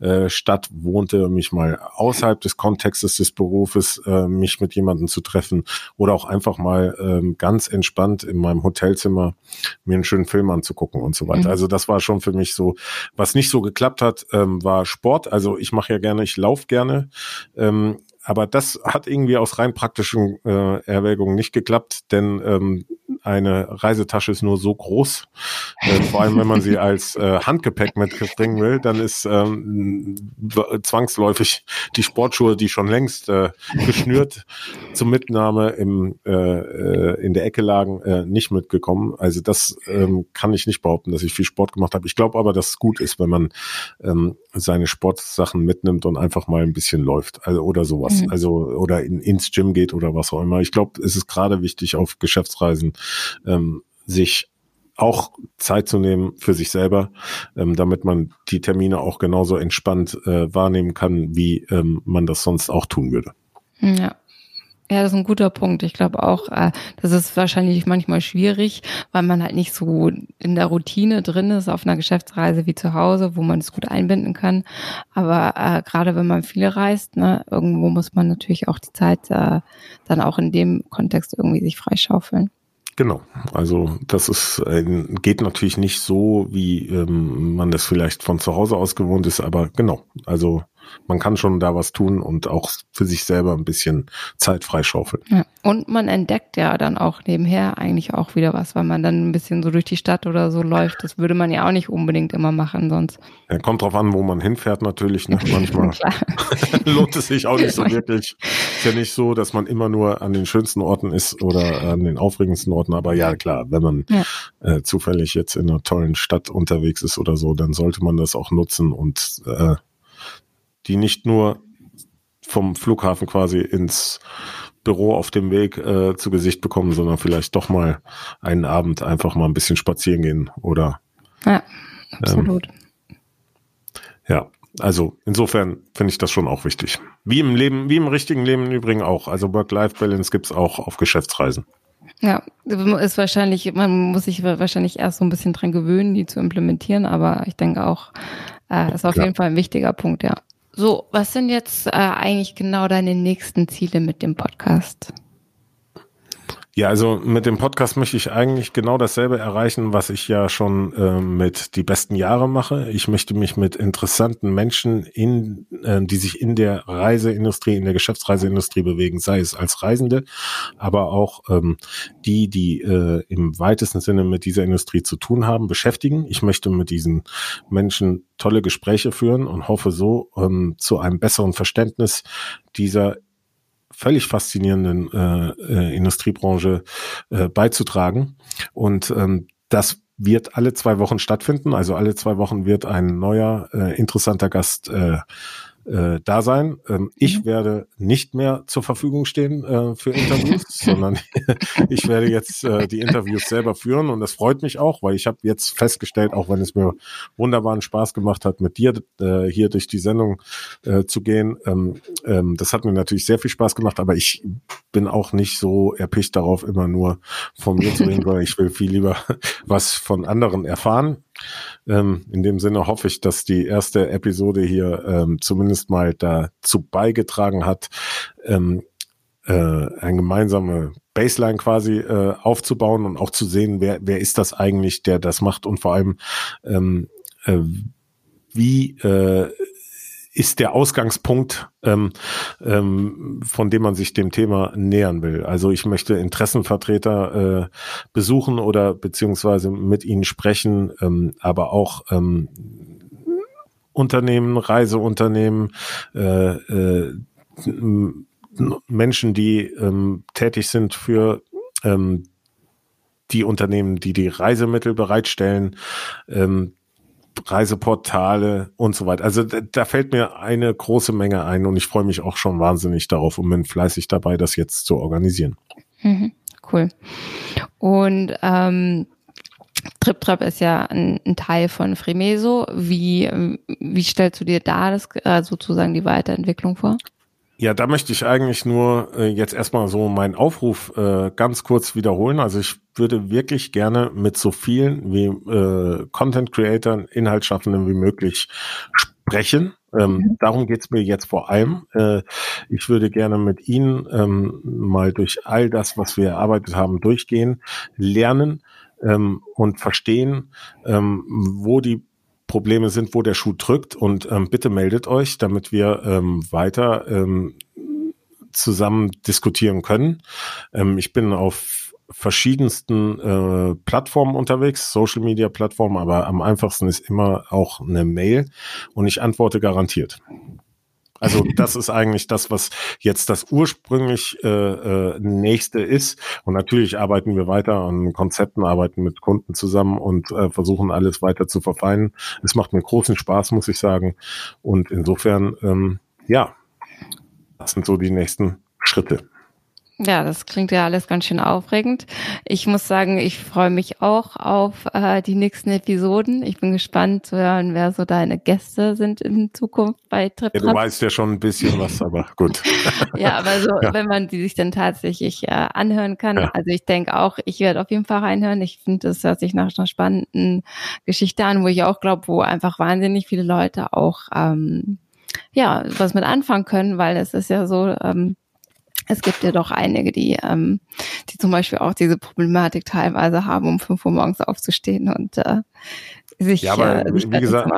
äh, Stadt wohnte, mich mal außerhalb des Kontextes des Berufes, äh, mich mit jemandem zu treffen oder auch einfach mal ähm, ganz entspannt in meinem Hotelzimmer mir einen schönen Film anzugucken und so weiter. Mhm. Also das war schon für mich so, was nicht so geklappt hat, ähm, war Sport. Also ich mache ja gerne, ich laufe gerne. Ähm, aber das hat irgendwie aus rein praktischen äh, Erwägungen nicht geklappt, denn ähm, eine Reisetasche ist nur so groß. Äh, vor allem, wenn man sie als äh, Handgepäck mitbringen will, dann ist ähm, zwangsläufig die Sportschuhe, die schon längst äh, geschnürt zur Mitnahme im, äh, äh, in der Ecke lagen, äh, nicht mitgekommen. Also das ähm, kann ich nicht behaupten, dass ich viel Sport gemacht habe. Ich glaube aber, dass es gut ist, wenn man ähm, seine Sportsachen mitnimmt und einfach mal ein bisschen läuft also, oder sowas. Mhm. Also oder in, ins Gym geht oder was auch immer. Ich glaube, es ist gerade wichtig auf Geschäftsreisen, ähm, sich auch Zeit zu nehmen für sich selber, ähm, damit man die Termine auch genauso entspannt äh, wahrnehmen kann, wie ähm, man das sonst auch tun würde. Ja, ja, das ist ein guter Punkt. Ich glaube auch, äh, das ist wahrscheinlich manchmal schwierig, weil man halt nicht so in der Routine drin ist auf einer Geschäftsreise wie zu Hause, wo man es gut einbinden kann. Aber äh, gerade wenn man viele reist, ne, irgendwo muss man natürlich auch die Zeit äh, dann auch in dem Kontext irgendwie sich freischaufeln. Genau, also das ist äh, geht natürlich nicht so, wie ähm, man das vielleicht von zu Hause aus gewohnt ist, aber genau, also man kann schon da was tun und auch für sich selber ein bisschen Zeit freischaufeln. Ja. Und man entdeckt ja dann auch nebenher eigentlich auch wieder was, weil man dann ein bisschen so durch die Stadt oder so läuft. Das würde man ja auch nicht unbedingt immer machen sonst. Ja, kommt drauf an, wo man hinfährt natürlich. Ne? Manchmal lohnt es sich auch nicht so wirklich. Ist ja nicht so, dass man immer nur an den schönsten Orten ist oder an den aufregendsten Orten. Aber ja, klar, wenn man ja. äh, zufällig jetzt in einer tollen Stadt unterwegs ist oder so, dann sollte man das auch nutzen und äh, die nicht nur vom Flughafen quasi ins Büro auf dem Weg äh, zu Gesicht bekommen, sondern vielleicht doch mal einen Abend einfach mal ein bisschen spazieren gehen oder ja, absolut. Ähm, ja, also insofern finde ich das schon auch wichtig. Wie im Leben, wie im richtigen Leben im Übrigen auch. Also Work-Life-Balance gibt's auch auf Geschäftsreisen. Ja, ist wahrscheinlich, man muss sich wahrscheinlich erst so ein bisschen dran gewöhnen, die zu implementieren, aber ich denke auch, äh, ist auf Klar. jeden Fall ein wichtiger Punkt, ja. So, was sind jetzt äh, eigentlich genau deine nächsten Ziele mit dem Podcast? Ja, also mit dem Podcast möchte ich eigentlich genau dasselbe erreichen, was ich ja schon äh, mit die besten Jahre mache. Ich möchte mich mit interessanten Menschen in, äh, die sich in der Reiseindustrie, in der Geschäftsreiseindustrie bewegen, sei es als Reisende, aber auch ähm, die, die äh, im weitesten Sinne mit dieser Industrie zu tun haben, beschäftigen. Ich möchte mit diesen Menschen tolle Gespräche führen und hoffe so ähm, zu einem besseren Verständnis dieser völlig faszinierenden äh, äh, Industriebranche äh, beizutragen. Und ähm, das wird alle zwei Wochen stattfinden. Also alle zwei Wochen wird ein neuer äh, interessanter Gast äh, äh, da sein. Ähm, ich mhm. werde nicht mehr zur Verfügung stehen äh, für Interviews, sondern ich werde jetzt äh, die Interviews selber führen und das freut mich auch, weil ich habe jetzt festgestellt, auch wenn es mir wunderbaren Spaß gemacht hat, mit dir äh, hier durch die Sendung äh, zu gehen, ähm, ähm, das hat mir natürlich sehr viel Spaß gemacht, aber ich bin auch nicht so erpicht darauf, immer nur von mir zu reden, weil ich will viel lieber was von anderen erfahren. Ähm, in dem Sinne hoffe ich, dass die erste Episode hier ähm, zumindest mal dazu beigetragen hat, ähm, äh, eine gemeinsame Baseline quasi äh, aufzubauen und auch zu sehen, wer, wer ist das eigentlich, der das macht und vor allem ähm, äh, wie äh, ist der Ausgangspunkt, ähm, ähm, von dem man sich dem Thema nähern will. Also ich möchte Interessenvertreter äh, besuchen oder beziehungsweise mit ihnen sprechen, ähm, aber auch ähm, Unternehmen, Reiseunternehmen, äh, äh, Menschen, die ähm, tätig sind für ähm, die Unternehmen, die die Reisemittel bereitstellen, ähm, Reiseportale und so weiter. Also da, da, fällt mir eine große Menge ein und ich freue mich auch schon wahnsinnig darauf und bin fleißig dabei, das jetzt zu organisieren. Mhm, cool. Und ähm, TripTrap ist ja ein, ein, Teil von Fremeso. Wie, wie stellst du dir da das, äh, sozusagen die Weiterentwicklung vor? Ja, da möchte ich eigentlich nur äh, jetzt erstmal so meinen Aufruf äh, ganz kurz wiederholen. Also ich würde wirklich gerne mit so vielen wie äh, Content Creatern, Inhaltsschaffenden wie möglich sprechen. Ähm, mhm. Darum geht's mir jetzt vor allem. Äh, ich würde gerne mit Ihnen ähm, mal durch all das, was wir erarbeitet haben, durchgehen, lernen ähm, und verstehen, ähm, wo die Probleme sind, wo der Schuh drückt. Und ähm, bitte meldet euch, damit wir ähm, weiter zusammen diskutieren können. Ich bin auf verschiedensten äh, Plattformen unterwegs, Social Media Plattformen, aber am einfachsten ist immer auch eine Mail und ich antworte garantiert. Also das ist eigentlich das, was jetzt das ursprünglich äh, äh, nächste ist. Und natürlich arbeiten wir weiter an Konzepten, arbeiten mit Kunden zusammen und äh, versuchen alles weiter zu verfeinern. Es macht mir großen Spaß, muss ich sagen. Und insofern, ähm, ja, das sind so die nächsten Schritte. Ja, das klingt ja alles ganz schön aufregend. Ich muss sagen, ich freue mich auch auf äh, die nächsten Episoden. Ich bin gespannt zu hören, wer so deine Gäste sind in Zukunft bei Trip. Ja, du weißt ja schon ein bisschen was, aber gut. ja, aber so, ja. wenn man die sich dann tatsächlich äh, anhören kann. Ja. Also ich denke auch, ich werde auf jeden Fall reinhören. Ich finde, das hört sich nach einer spannenden Geschichte an, wo ich auch glaube, wo einfach wahnsinnig viele Leute auch ähm, ja was mit anfangen können, weil es ist ja so, ähm, es gibt ja doch einige, die, ähm, die zum Beispiel auch diese Problematik teilweise haben, um fünf Uhr morgens aufzustehen und äh, sich. Ja, aber äh, wie gesagt,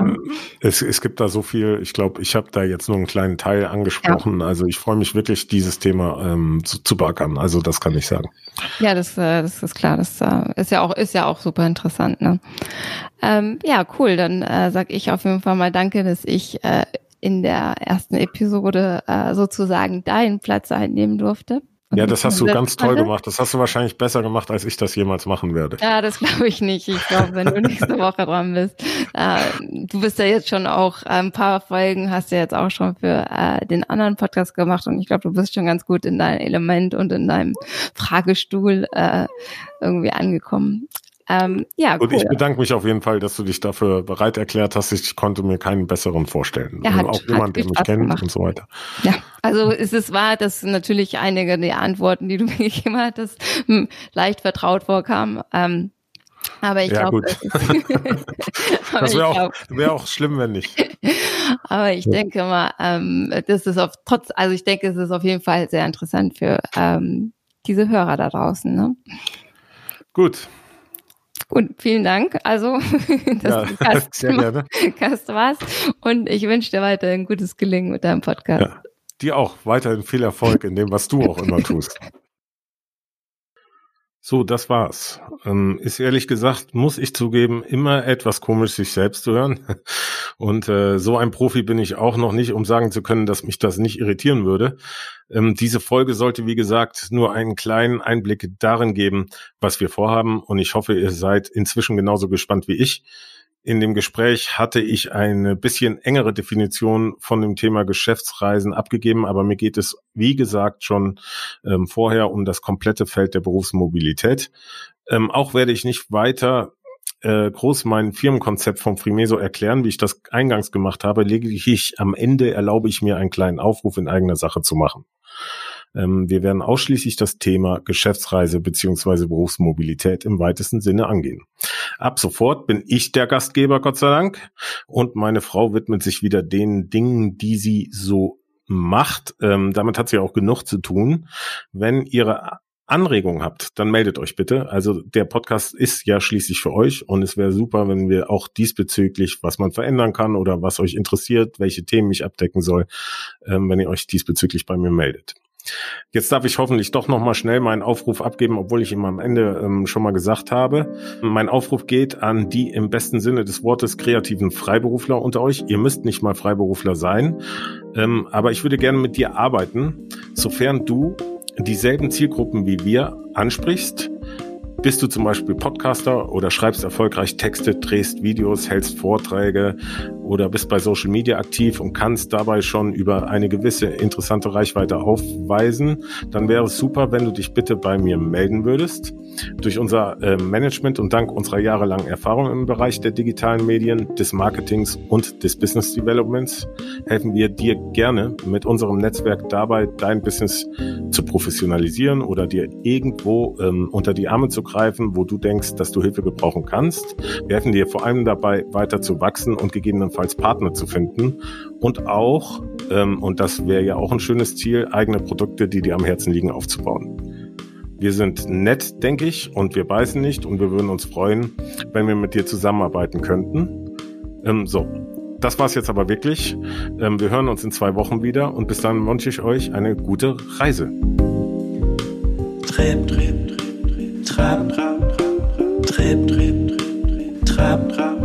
es, es gibt da so viel. Ich glaube, ich habe da jetzt nur einen kleinen Teil angesprochen. Ja. Also ich freue mich wirklich, dieses Thema ähm, zu, zu beackern. Also das kann ich sagen. Ja, das, äh, das ist klar. Das äh, ist ja auch ist ja auch super interessant. Ne? Ähm, ja, cool. Dann äh, sag ich auf jeden Fall mal Danke, dass ich äh, in der ersten Episode äh, sozusagen deinen Platz einnehmen durfte. Ja, das hast du ganz toll gemacht. Das hast du wahrscheinlich besser gemacht, als ich das jemals machen werde. Ja, das glaube ich nicht. Ich glaube, wenn du nächste Woche dran bist. Äh, du bist ja jetzt schon auch äh, ein paar Folgen, hast du ja jetzt auch schon für äh, den anderen Podcast gemacht und ich glaube, du bist schon ganz gut in deinem Element und in deinem Fragestuhl äh, irgendwie angekommen. Ähm, ja, Und ich bedanke mich auf jeden Fall, dass du dich dafür bereit erklärt hast. Ich konnte mir keinen besseren vorstellen. Ja, hat, auch jemand, der mich kennt gemacht. und so weiter. Ja, also es ist wahr, dass natürlich einige der Antworten, die du mir gegeben hattest, hm, leicht vertraut vorkamen. Ähm, aber ich ja, glaube, das, das wäre auch, wär auch schlimm, wenn nicht. aber ich ja. denke mal, ähm, das ist auf trotz, also ich denke, es ist auf jeden Fall sehr interessant für ähm, diese Hörer da draußen. Ne? Gut, Gut, vielen Dank. Also, dass ja, du Gast, sehr gerne. Gast warst. Und ich wünsche dir weiterhin gutes Gelingen mit deinem Podcast. Ja, dir auch weiterhin viel Erfolg in dem, was du auch immer tust. So, das war's. Ähm, ist ehrlich gesagt, muss ich zugeben, immer etwas komisch, sich selbst zu hören. Und äh, so ein Profi bin ich auch noch nicht, um sagen zu können, dass mich das nicht irritieren würde. Ähm, diese Folge sollte, wie gesagt, nur einen kleinen Einblick darin geben, was wir vorhaben. Und ich hoffe, ihr seid inzwischen genauso gespannt wie ich. In dem Gespräch hatte ich eine bisschen engere Definition von dem Thema Geschäftsreisen abgegeben, aber mir geht es, wie gesagt, schon ähm, vorher um das komplette Feld der Berufsmobilität. Ähm, auch werde ich nicht weiter äh, groß mein Firmenkonzept vom Frimeso erklären, wie ich das eingangs gemacht habe. Lediglich am Ende erlaube ich mir einen kleinen Aufruf in eigener Sache zu machen. Ähm, wir werden ausschließlich das Thema Geschäftsreise beziehungsweise Berufsmobilität im weitesten Sinne angehen. Ab sofort bin ich der Gastgeber, Gott sei Dank, und meine Frau widmet sich wieder den Dingen, die sie so macht. Ähm, damit hat sie auch genug zu tun. Wenn ihre Anregungen habt, dann meldet euch bitte. Also der Podcast ist ja schließlich für euch und es wäre super, wenn wir auch diesbezüglich, was man verändern kann oder was euch interessiert, welche Themen ich abdecken soll, ähm, wenn ihr euch diesbezüglich bei mir meldet. Jetzt darf ich hoffentlich doch noch mal schnell meinen Aufruf abgeben, obwohl ich ihm am Ende ähm, schon mal gesagt habe. Mein Aufruf geht an die im besten Sinne des Wortes kreativen Freiberufler unter euch. Ihr müsst nicht mal Freiberufler sein, ähm, aber ich würde gerne mit dir arbeiten, sofern du dieselben Zielgruppen wie wir ansprichst. Bist du zum Beispiel Podcaster oder schreibst erfolgreich Texte, drehst Videos, hältst Vorträge oder bist bei Social Media aktiv und kannst dabei schon über eine gewisse interessante Reichweite aufweisen, dann wäre es super, wenn du dich bitte bei mir melden würdest. Durch unser äh, Management und dank unserer jahrelangen Erfahrung im Bereich der digitalen Medien, des Marketings und des Business Developments helfen wir dir gerne mit unserem Netzwerk dabei, dein Business zu professionalisieren oder dir irgendwo ähm, unter die Arme zu greifen, wo du denkst, dass du Hilfe gebrauchen kannst. Wir helfen dir vor allem dabei, weiter zu wachsen und gegebenenfalls Partner zu finden und auch, ähm, und das wäre ja auch ein schönes Ziel, eigene Produkte, die dir am Herzen liegen, aufzubauen. Wir sind nett, denke ich, und wir beißen nicht und wir würden uns freuen, wenn wir mit dir zusammenarbeiten könnten. Ähm, so, das war's jetzt aber wirklich. Ähm, wir hören uns in zwei Wochen wieder und bis dann wünsche ich euch eine gute Reise. Trip, trip, trip, trip, trap, trap, trip, trip, trip, trap, trap.